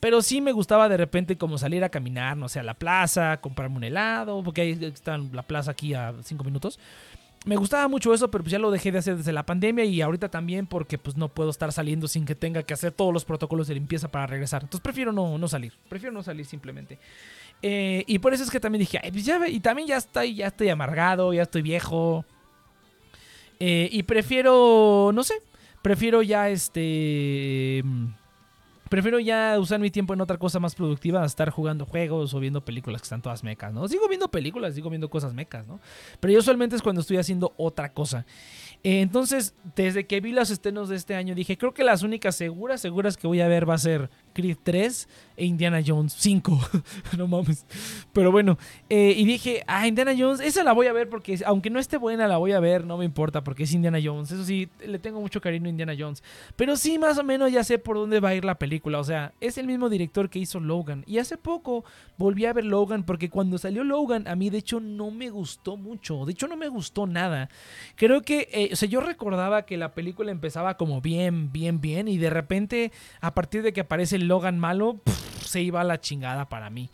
Pero sí me gustaba de repente como salir a caminar no sé a la plaza comprarme un helado porque ahí está la plaza aquí a cinco minutos me gustaba mucho eso, pero pues ya lo dejé de hacer desde la pandemia y ahorita también porque pues no puedo estar saliendo sin que tenga que hacer todos los protocolos de limpieza para regresar. Entonces prefiero no, no salir, prefiero no salir simplemente. Eh, y por eso es que también dije, "Ay, pues ya, ve", y también ya estoy, ya estoy amargado, ya estoy viejo. Eh, y prefiero, no sé, prefiero ya este... Prefiero ya usar mi tiempo en otra cosa más productiva, a estar jugando juegos o viendo películas que están todas mecas, ¿no? Sigo viendo películas, sigo viendo cosas mecas, ¿no? Pero yo usualmente es cuando estoy haciendo otra cosa. Eh, entonces, desde que vi los estrenos de este año, dije, creo que las únicas seguras, seguras que voy a ver va a ser Creed 3 e Indiana Jones 5. no mames. Pero bueno, eh, y dije, ah, Indiana Jones, esa la voy a ver porque aunque no esté buena, la voy a ver, no me importa porque es Indiana Jones. Eso sí, le tengo mucho cariño a Indiana Jones. Pero sí, más o menos ya sé por dónde va a ir la película. O sea, es el mismo director que hizo Logan. Y hace poco volví a ver Logan porque cuando salió Logan, a mí de hecho no me gustó mucho. De hecho, no me gustó nada. Creo que, eh, o sea, yo recordaba que la película empezaba como bien, bien, bien. Y de repente, a partir de que aparece el Logan malo, se iba a la chingada para mí.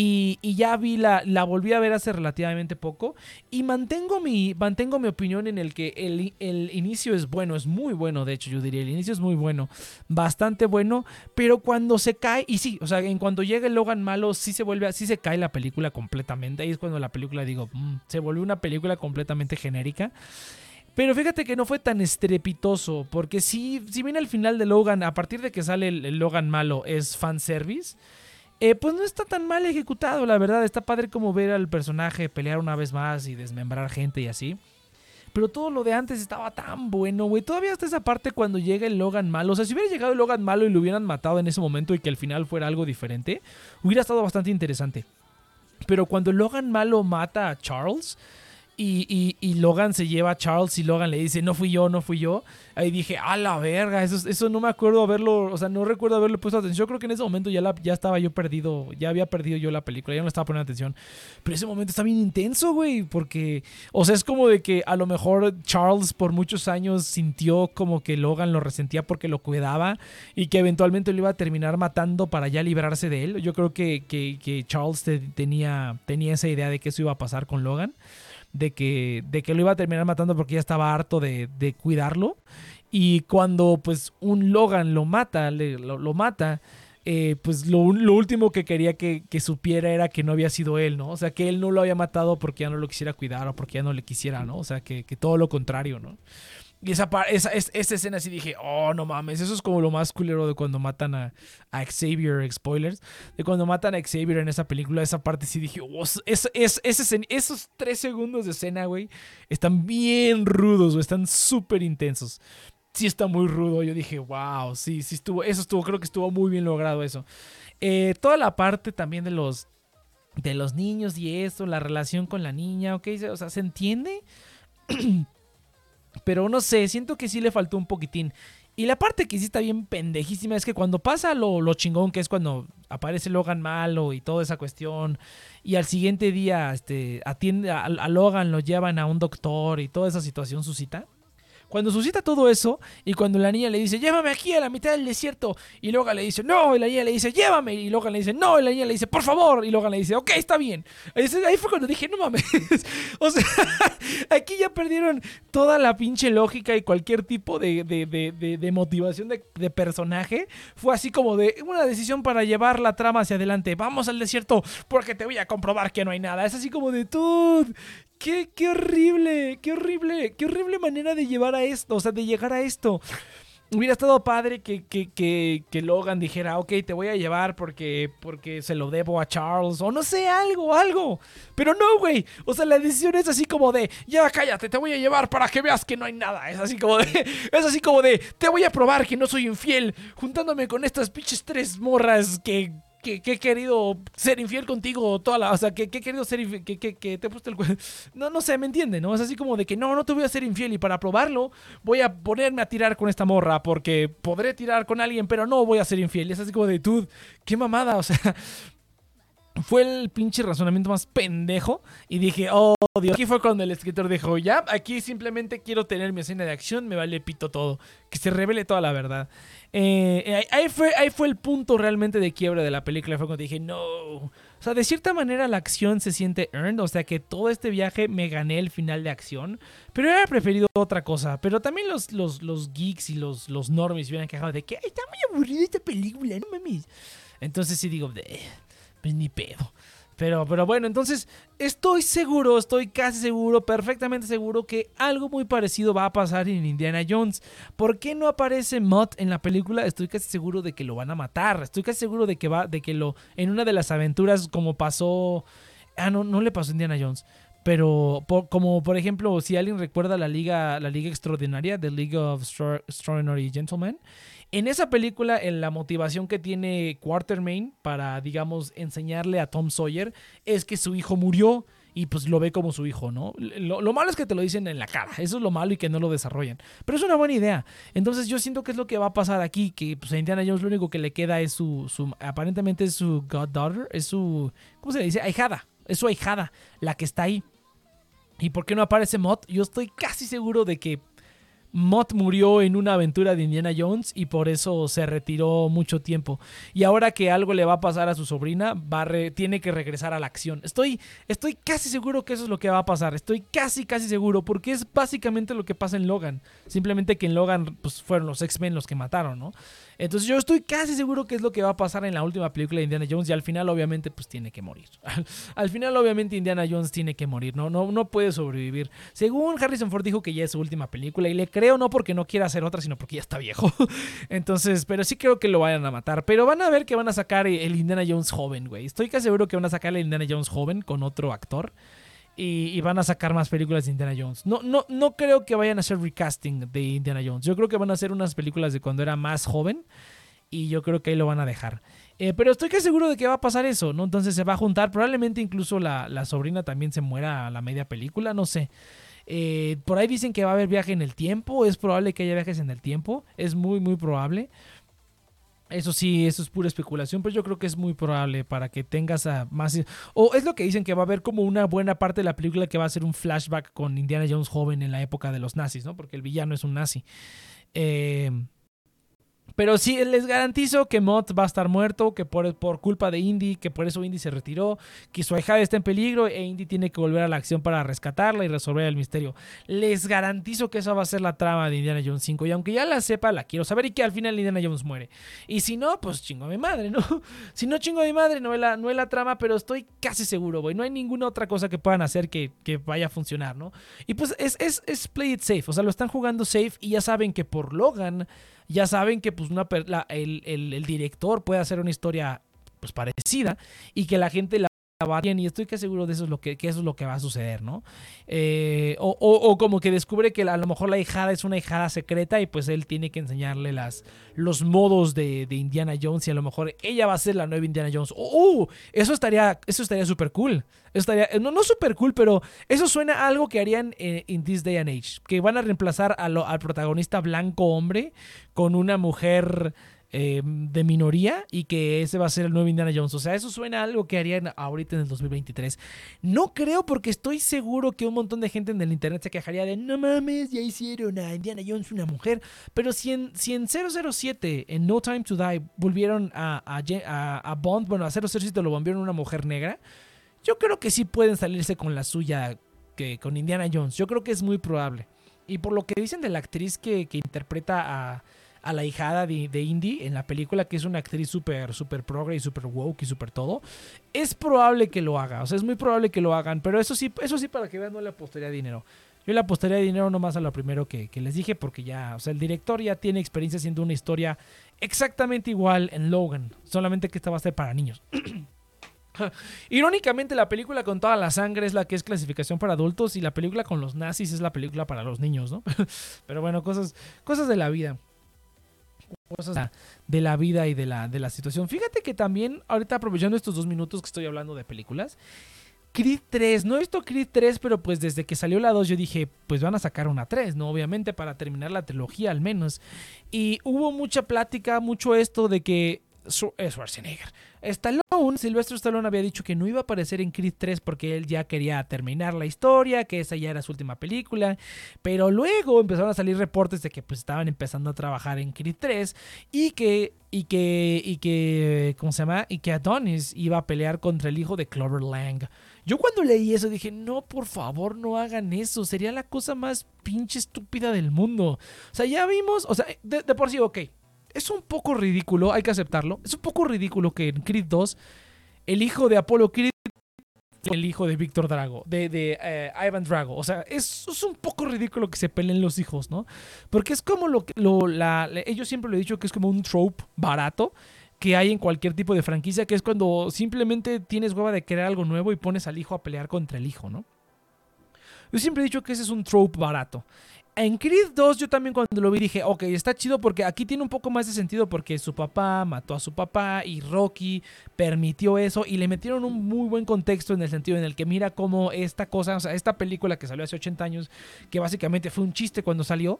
Y, ya vi la, la volví a ver hace relativamente poco. Y mantengo mi, mantengo mi opinión en el que el, el inicio es bueno, es muy bueno, de hecho, yo diría, el inicio es muy bueno, bastante bueno, pero cuando se cae, y sí, o sea, en cuanto llega el Logan malo, sí se vuelve, sí se cae la película completamente. Ahí es cuando la película digo, "Mm", se volvió una película completamente genérica. Pero fíjate que no fue tan estrepitoso, porque si, si bien al final de Logan, a partir de que sale el, el Logan malo, es fanservice, eh, pues no está tan mal ejecutado, la verdad. Está padre como ver al personaje pelear una vez más y desmembrar gente y así. Pero todo lo de antes estaba tan bueno, güey. Todavía hasta esa parte cuando llega el Logan malo. O sea, si hubiera llegado el Logan malo y lo hubieran matado en ese momento y que al final fuera algo diferente, hubiera estado bastante interesante. Pero cuando el Logan malo mata a Charles y, Logan se lleva a Charles y Logan le dice, no fui yo, no fui yo. Ahí dije, a la verga, eso, eso no me acuerdo haberlo, o sea, no recuerdo haberle puesto atención. Yo creo que en ese momento ya, ya estaba yo perdido, ya había perdido yo la película, ya no le estaba poniendo atención. Pero ese momento está bien intenso, güey, porque, o sea, es como de que a lo mejor Charles por muchos años sintió como que Logan lo resentía porque lo cuidaba y que eventualmente lo iba a terminar matando para ya librarse de él. Yo creo que, que- Charles te- tenía, tenía esa idea de que eso iba a pasar con Logan de que, de que lo iba a terminar matando porque ya estaba harto de, de cuidarlo. Y cuando pues un Logan lo mata, le- lo, lo mata, eh, pues lo, lo último que quería que, que supiera era que no había sido él, ¿no? O sea, que él no lo había matado porque ya no lo quisiera cuidar o porque ya no le quisiera, ¿no? O sea, que, que todo lo contrario, ¿no? Y esa, esa, es- esa escena sí dije, oh, no mames, eso es como lo más culero de cuando matan a, a Xavier, spoilers, de cuando matan a Xavier en esa película, esa parte sí dije, oh, es, es- es- esos tres segundos de escena, güey, están bien rudos, güey, están súper intensos. Sí está muy rudo, yo dije, wow, sí, sí estuvo, eso estuvo, creo que estuvo muy bien logrado eso. Eh, toda la parte también de los, de los niños y esto, la relación con la niña, ok, o sea, ¿se entiende? Pero no sé, siento que sí le faltó un poquitín. Y la parte que sí está bien pendejísima es que cuando pasa lo, lo chingón, que es cuando aparece Logan malo y toda esa cuestión, y al siguiente día este, atiende a, Logan, lo llevan a un doctor y toda esa situación suscita. Cuando suscita todo eso, y cuando la niña le dice, llévame aquí a la mitad del desierto, y Logan le dice, no, y la niña le dice, llévame, y Logan le dice, no, y la niña le dice, por favor, y Logan le dice, ok, está bien. Ahí fue cuando dije, no mames. o sea, aquí ya perdieron toda la pinche lógica y cualquier tipo de, de- de- de- motivación de personaje. Fue así como de una decisión para llevar la trama hacia adelante. Vamos al desierto porque te voy a comprobar que no hay nada. Es así como de, tú. Qué, qué horrible, qué horrible, qué horrible manera de llevar a esto, o sea, de llegar a esto. Hubiera estado padre que, que, que, que Logan dijera, ok, te voy a llevar porque, porque se lo debo a Charles, o no sé, algo, algo. Pero no, güey. O sea, la decisión es así como de, ya cállate, te voy a llevar para que veas que no hay nada. Es así como de, es así como de, te voy a probar que no soy infiel, juntándome con estas pinches tres morras que, que, he querido ser infiel contigo toda la, o sea, que, he querido ser infiel, que, que, te he puesto el cue- No, no sé, ¿me entiende? ¿No? Es así como de que no, no te voy a ser infiel y para probarlo voy a ponerme a tirar con esta morra porque podré tirar con alguien, pero no voy a ser infiel. Y es así como de, tú, qué mamada, o sea... Fue el pinche razonamiento más pendejo y dije, oh Dios, aquí fue cuando el escritor dijo, ya, aquí simplemente quiero tener mi escena de acción, me vale pito todo, que se revele toda la verdad. Eh, eh, ahí, fue, ahí fue el punto realmente de quiebre de la película, fue cuando dije, no. O sea, de cierta manera la acción se siente earned, o sea que todo este viaje me gané el final de acción, pero hubiera preferido otra cosa. Pero también los, los, los geeks y los, los normies hubieran quejado de que "Ay, está muy aburrida esta película, no mames. Entonces sí digo, pues ni pedo. Pero, pero bueno, entonces estoy seguro, estoy casi seguro, perfectamente seguro que algo muy parecido va a pasar en Indiana Jones. ¿Por qué no aparece Mott en la película? Estoy casi seguro de que lo van a matar. Estoy casi seguro de que va, de que lo, en una de las aventuras como pasó, ah no, no le pasó a Indiana Jones. Pero por- como por ejemplo, si alguien recuerda la liga, la liga extraordinaria, The League of Extra- Extraordinary Gentlemen, en esa película, en la motivación que tiene Quartermain para, digamos, enseñarle a Tom Sawyer es que su hijo murió y pues lo ve como su hijo, ¿no? Lo, lo malo es que te lo dicen en la cara, eso es lo malo y que no lo desarrollan. Pero es una buena idea. Entonces yo siento que es lo que va a pasar aquí, que pues a Indiana Jones lo único que le queda es su, su aparentemente es su goddaughter, es su, ¿cómo se le dice? Ahijada, es su ahijada, la que está ahí. ¿Y por qué no aparece Mott? Yo estoy casi seguro de que Mott murió en una aventura de Indiana Jones y por eso se retiró mucho tiempo. Y ahora que algo le va a pasar a su sobrina, tiene que regresar a la acción. Estoy, estoy casi seguro que eso es lo que va a pasar. Estoy casi, casi seguro porque es básicamente lo que pasa en Logan. Simplemente que en Logan pues, fueron los X-Men los que mataron, ¿no? Entonces yo estoy casi seguro que es lo que va a pasar en la última película de Indiana Jones y al final obviamente pues tiene que morir. Al, al final obviamente Indiana Jones tiene que morir, no, no, no puede sobrevivir. Según Harrison Ford dijo que ya es su última película y le creo no porque no quiera hacer otra, sino porque ya está viejo. Entonces, pero sí creo que lo vayan a matar. Pero van a ver que van a sacar el Indiana Jones joven, güey. Estoy casi seguro que van a sacar el Indiana Jones joven con otro actor. Y, y van a sacar más películas de Indiana Jones. No, no, no creo que vayan a hacer recasting de Indiana Jones. Yo creo que van a hacer unas películas de cuando era más joven. Y yo creo que ahí lo van a dejar. Eh, pero estoy casi seguro de que va a pasar eso, ¿no? Entonces se va a juntar. Probablemente incluso la, la sobrina también se muera a la media película, no sé. Eh, por ahí dicen que va a haber viaje en el tiempo. Es probable que haya viajes en el tiempo. Es muy, muy probable. Eso sí, eso es pura especulación, pero yo creo que es muy probable para que tengas a más... O es lo que dicen que va a haber como una buena parte de la película que va a ser un flashback con Indiana Jones joven en la época de los nazis, ¿no? Porque el villano es un nazi. Eh, Pero sí, les garantizo que Mott va a estar muerto, que por, por culpa de Indy, que por eso Indy se retiró, que su ahijada está en peligro e Indy tiene que volver a la acción para rescatarla y resolver el misterio. Les garantizo que esa va a ser la trama de Indiana Jones 5 y aunque ya la sepa, la quiero saber y que al final Indiana Jones muere. Y si no, pues chingo a mi madre, ¿no? Si no chingo a mi madre, no es la, no es la trama, pero estoy casi seguro, güey. No hay ninguna otra cosa que puedan hacer que, que vaya a funcionar, ¿no? Y pues es, es, es play it safe, o sea, lo están jugando safe y ya saben que por Logan ya saben que pues una la- el, el- el director puede hacer una historia pues parecida y que la gente la y estoy que seguro de eso es lo que, eso es lo que va a suceder, ¿no? Eh, o, o- como que descubre que a lo mejor la hijada es una hijada secreta y pues él tiene que enseñarle las, los modos de, de Indiana Jones y a lo mejor ella va a ser la nueva Indiana Jones. ¡Oh! oh, eso estaría eso estaría súper cool. Eso estaría, no, no súper cool, pero eso suena a algo que harían en in this day and age. Que van a reemplazar al protagonista blanco hombre con una mujer eh, de minoría y que ese va a ser el nuevo Indiana Jones. O sea, eso suena a algo que harían ahorita en el 2023. No creo porque estoy seguro que un montón de gente en el internet se quejaría de no mames, ya hicieron a Indiana Jones una mujer. Pero si en, si en 007, en No Time to Die, volvieron a, a, a Bond, bueno, a 007 lo volvieron una mujer negra, yo creo que sí pueden salirse con la suya que con Indiana Jones. Yo creo que es muy probable. Y por lo que dicen de la actriz que, que interpreta a, a la hijada de, de Indy en la película, que es una actriz súper, súper progre y súper woke y súper todo, es probable que lo haga. O sea, es muy probable que lo hagan. Pero eso sí, eso sí, para que vean, no le apostaría dinero. Yo le apostaría dinero nomás a lo primero que, les dije, porque ya, o sea, el director ya tiene experiencia haciendo una historia exactamente igual en Logan, solamente que esta va a ser para niños. Irónicamente, la película con toda la sangre es la que es clasificación para adultos y la película con los nazis es la película para los niños, ¿no? Pero bueno, cosas, cosas de la vida. Cosas de la- vida y de la, de la situación. Fíjate que también, ahorita aprovechando estos dos minutos que estoy hablando de películas, Creed 3, no he visto Creed 3, pero pues desde que salió la 2 yo dije, pues van a sacar una 3, ¿no? Obviamente para terminar la trilogía al menos. Y hubo mucha plática, mucho esto de que eh, Schwarzenegger, Stallone, Sylvester Stallone había dicho que no iba a aparecer en Creed 3 porque él ya quería terminar la historia, que esa ya era su última película, pero luego empezaron a salir reportes de que pues estaban empezando a trabajar en Creed 3 y que y que y que ¿cómo se llama? y que Adonis iba a pelear contra el hijo de Clover Lang. Yo cuando leí eso dije, "No, por favor, no hagan eso, sería la cosa más pinche estúpida del mundo." O sea, ya vimos, o sea, de, de por sí, ok. Es un poco ridículo, hay que aceptarlo. Es un poco ridículo que en Creed 2 el hijo de Apolo Creed el hijo de Víctor Drago, de, de eh, Ivan Drago. O sea, es, un poco ridículo que se peleen los hijos, ¿no? Porque es como lo que lo, la, la- ellos siempre lo he dicho que es como un trope barato que hay en cualquier tipo de franquicia, que es cuando simplemente tienes hueva de crear algo nuevo y pones al hijo a pelear contra el hijo, ¿no? Yo siempre he dicho que ese es un trope barato. En Creed 2 yo también cuando lo vi dije, ok, está chido porque aquí tiene un poco más de sentido porque su papá mató a su papá y Rocky permitió eso y le metieron un muy buen contexto en el sentido en el que mira cómo esta cosa, o sea, esta película que salió hace 80 años, que básicamente fue un chiste cuando salió,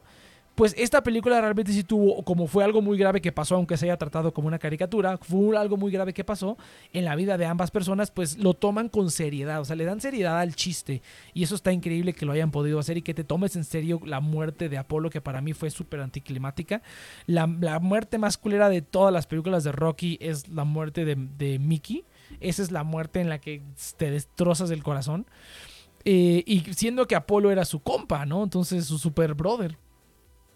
pues esta película realmente sí tuvo, como fue algo muy grave que pasó, aunque se haya tratado como una caricatura, fue algo muy grave que pasó en la vida de ambas personas, pues lo toman con seriedad, o sea, le dan seriedad al chiste. Y eso está increíble que lo hayan podido hacer y que te tomes en serio la muerte de Apolo, que para mí fue súper anticlimática. La, la muerte más culera de todas las películas de Rocky es la muerte de, de Mickey. Esa es la muerte en la que te destrozas el corazón. Eh, y siendo que Apolo era su compa, ¿no? Entonces, su super brother.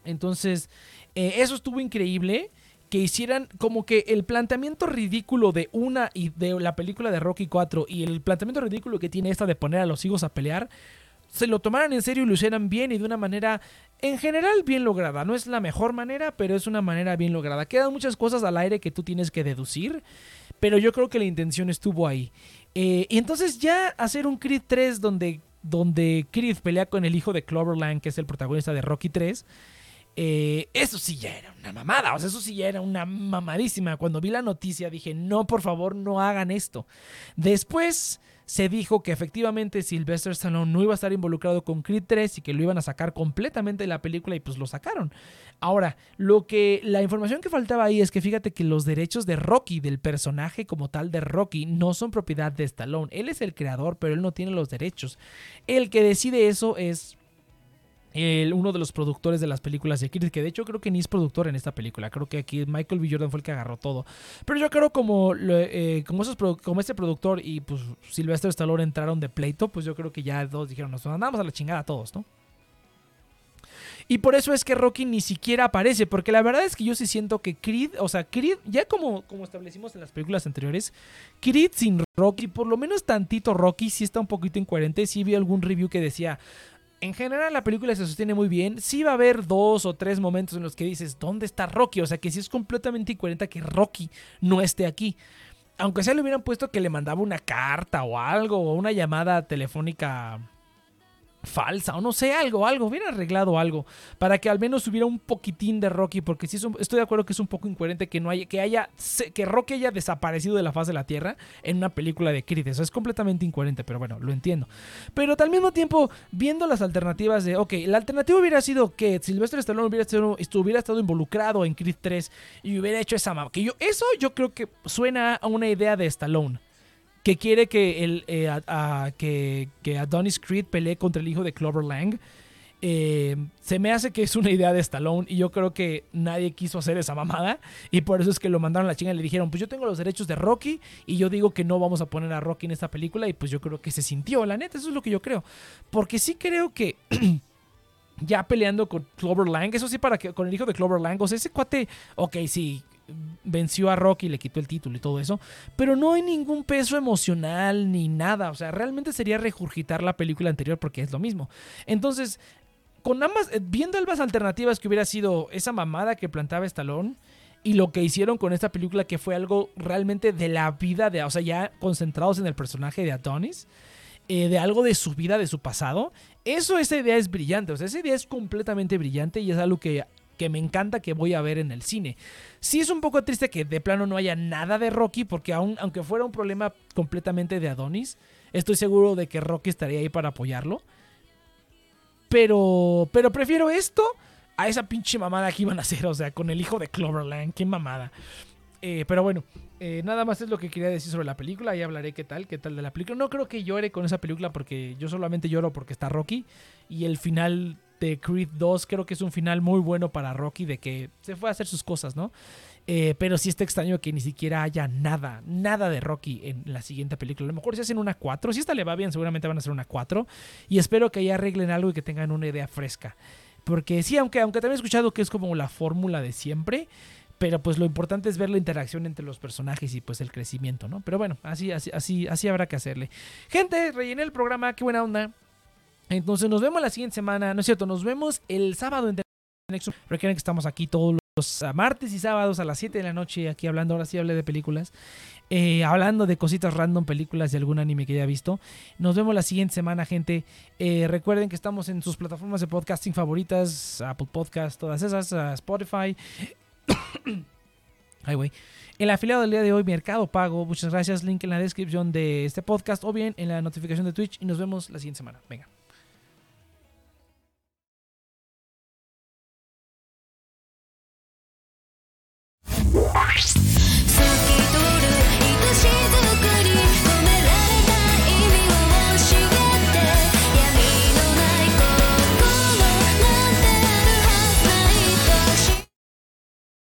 Entonces, eh, eso estuvo increíble. Que hicieran como que el planteamiento ridículo de una y de la película de Rocky 4 y el planteamiento ridículo que tiene esta de poner a los hijos a pelear, se lo tomaran en serio y lo hicieran bien y de una manera en general bien lograda. No es la mejor manera, pero es una manera bien lograda. Quedan muchas cosas al aire que tú tienes que deducir, pero yo creo que la intención estuvo ahí. Eh, y entonces ya hacer un Creed 3 donde, donde Creed pelea con el hijo de Cloverland, que es el protagonista de Rocky 3. Eh, eso sí ya era una mamada, o sea, eso sí ya era una mamadísima. Cuando vi la noticia dije, no, por favor, no hagan esto. Después se dijo que efectivamente Sylvester Stallone no iba a estar involucrado con Creed 3 y que lo iban a sacar completamente de la película y pues lo sacaron. Ahora, lo que la información que faltaba ahí es que fíjate que los derechos de Rocky, del personaje como tal de Rocky, no son propiedad de Stallone. Él es el creador, pero él no tiene los derechos. El que decide eso es el- uno de los productores de las películas de Creed, que de hecho creo que ni es productor en esta película, creo que aquí Michael B. Jordan fue el que agarró todo. Pero yo creo como, eh, como, esos, como este productor y pues Sylvester Stallone entraron de pleito, pues yo creo que ya dos dijeron, nos mandamos a la chingada todos, ¿no? Y por eso es que Rocky ni siquiera aparece, porque la verdad es que yo sí siento que Creed, o sea, Creed, ya como, como establecimos en las películas anteriores, Creed sin Rocky, por lo menos tantito Rocky, sí está un poquito incoherente. Sí vi algún review que decía, en general la película se sostiene muy bien, sí va a haber dos o tres momentos en los que dices, ¿dónde está Rocky? O sea, que sí es completamente incoherente que Rocky no esté aquí. Aunque sea le hubieran puesto que le mandaba una carta o algo, o una llamada telefónica falsa o no sé, algo, algo, hubiera arreglado algo para que al menos hubiera un poquitín de Rocky, porque sí estoy de acuerdo que es un poco incoherente que no haya, que haya, que Rocky haya desaparecido de la faz de la Tierra en una película de Creed, eso es completamente incoherente, pero bueno, lo entiendo. Pero al mismo tiempo, viendo las alternativas de, ok, la alternativa hubiera sido que Sylvester Stallone hubiera estado, hubiera estado involucrado en Creed 3 y hubiera hecho esa mamá, que yo, eso yo creo que suena a una idea de Stallone que quiere que, el, eh, a- a- que, que Adonis Creed pelee contra el hijo de Clover Lang. Eh, se me hace que es una idea de Stallone y yo creo que nadie quiso hacer esa mamada y por eso es que lo mandaron a la chinga y le dijeron pues yo tengo los derechos de Rocky y yo digo que no vamos a poner a Rocky en esta película y pues yo creo que se sintió, la neta, eso es lo que yo creo. Porque sí creo que ya peleando con Clover Lang, eso sí para que con el hijo de Clover Lang, o sea, ese cuate, ok, sí, venció a Rocky, le quitó el título y todo eso, pero no hay ningún peso emocional ni nada, o sea, realmente sería regurgitar la película anterior porque es lo mismo. Entonces, con ambas, eh, viendo ambas alternativas que hubiera sido esa mamada que plantaba Stallone y lo que hicieron con esta película que fue algo realmente de la vida de, o sea, ya concentrados en el personaje de Adonis, eh, de algo de su vida, de su pasado, eso, esa idea es brillante, o sea, esa idea es completamente brillante y es algo que, que me encanta que voy a ver en el cine. Sí es un poco triste que de plano no haya nada de Rocky, porque aun, aunque fuera un problema completamente de Adonis, estoy seguro de que Rocky estaría ahí para apoyarlo. Pero, pero prefiero esto a esa pinche mamada que iban a hacer, o sea, con el hijo de Cloverland, qué mamada. Eh, pero bueno, eh, nada más es lo que quería decir sobre la película. Ahí hablaré qué tal, qué tal de la película. No creo que llore con esa película porque yo solamente lloro porque está Rocky. Y el final de Creed 2 creo que es un final muy bueno para Rocky de que se fue a hacer sus cosas, ¿no? Eh, pero sí está extraño que ni siquiera haya nada, nada de Rocky en la siguiente película. A lo mejor si hacen una 4, si esta le va bien, seguramente van a hacer una 4. Y espero que ahí arreglen algo y que tengan una idea fresca. Porque sí, aunque, aunque también he escuchado que es como la fórmula de siempre, pero pues lo importante es ver la interacción entre los personajes y pues el crecimiento, ¿no? Pero bueno, así, así, así, así habrá que hacerle. Gente, rellené el programa, qué buena onda. Entonces nos vemos la siguiente semana, ¿no es cierto? Nos vemos el sábado en Nexus. Recuerden que estamos aquí todos los martes y sábados a las 7 de la noche, aquí hablando, ahora sí hablé de películas, eh, hablando de cositas random, películas de algún anime que haya visto. Nos vemos la siguiente semana, gente. Eh, recuerden que estamos en sus plataformas de podcasting favoritas, Apple Podcast, todas esas, Spotify. Ay, güey. El afiliado del día de hoy, Mercado Pago. Muchas gracias. Link en la descripción de este podcast o bien en la notificación de Twitch. Y nos vemos la siguiente semana. Venga.
Yeah.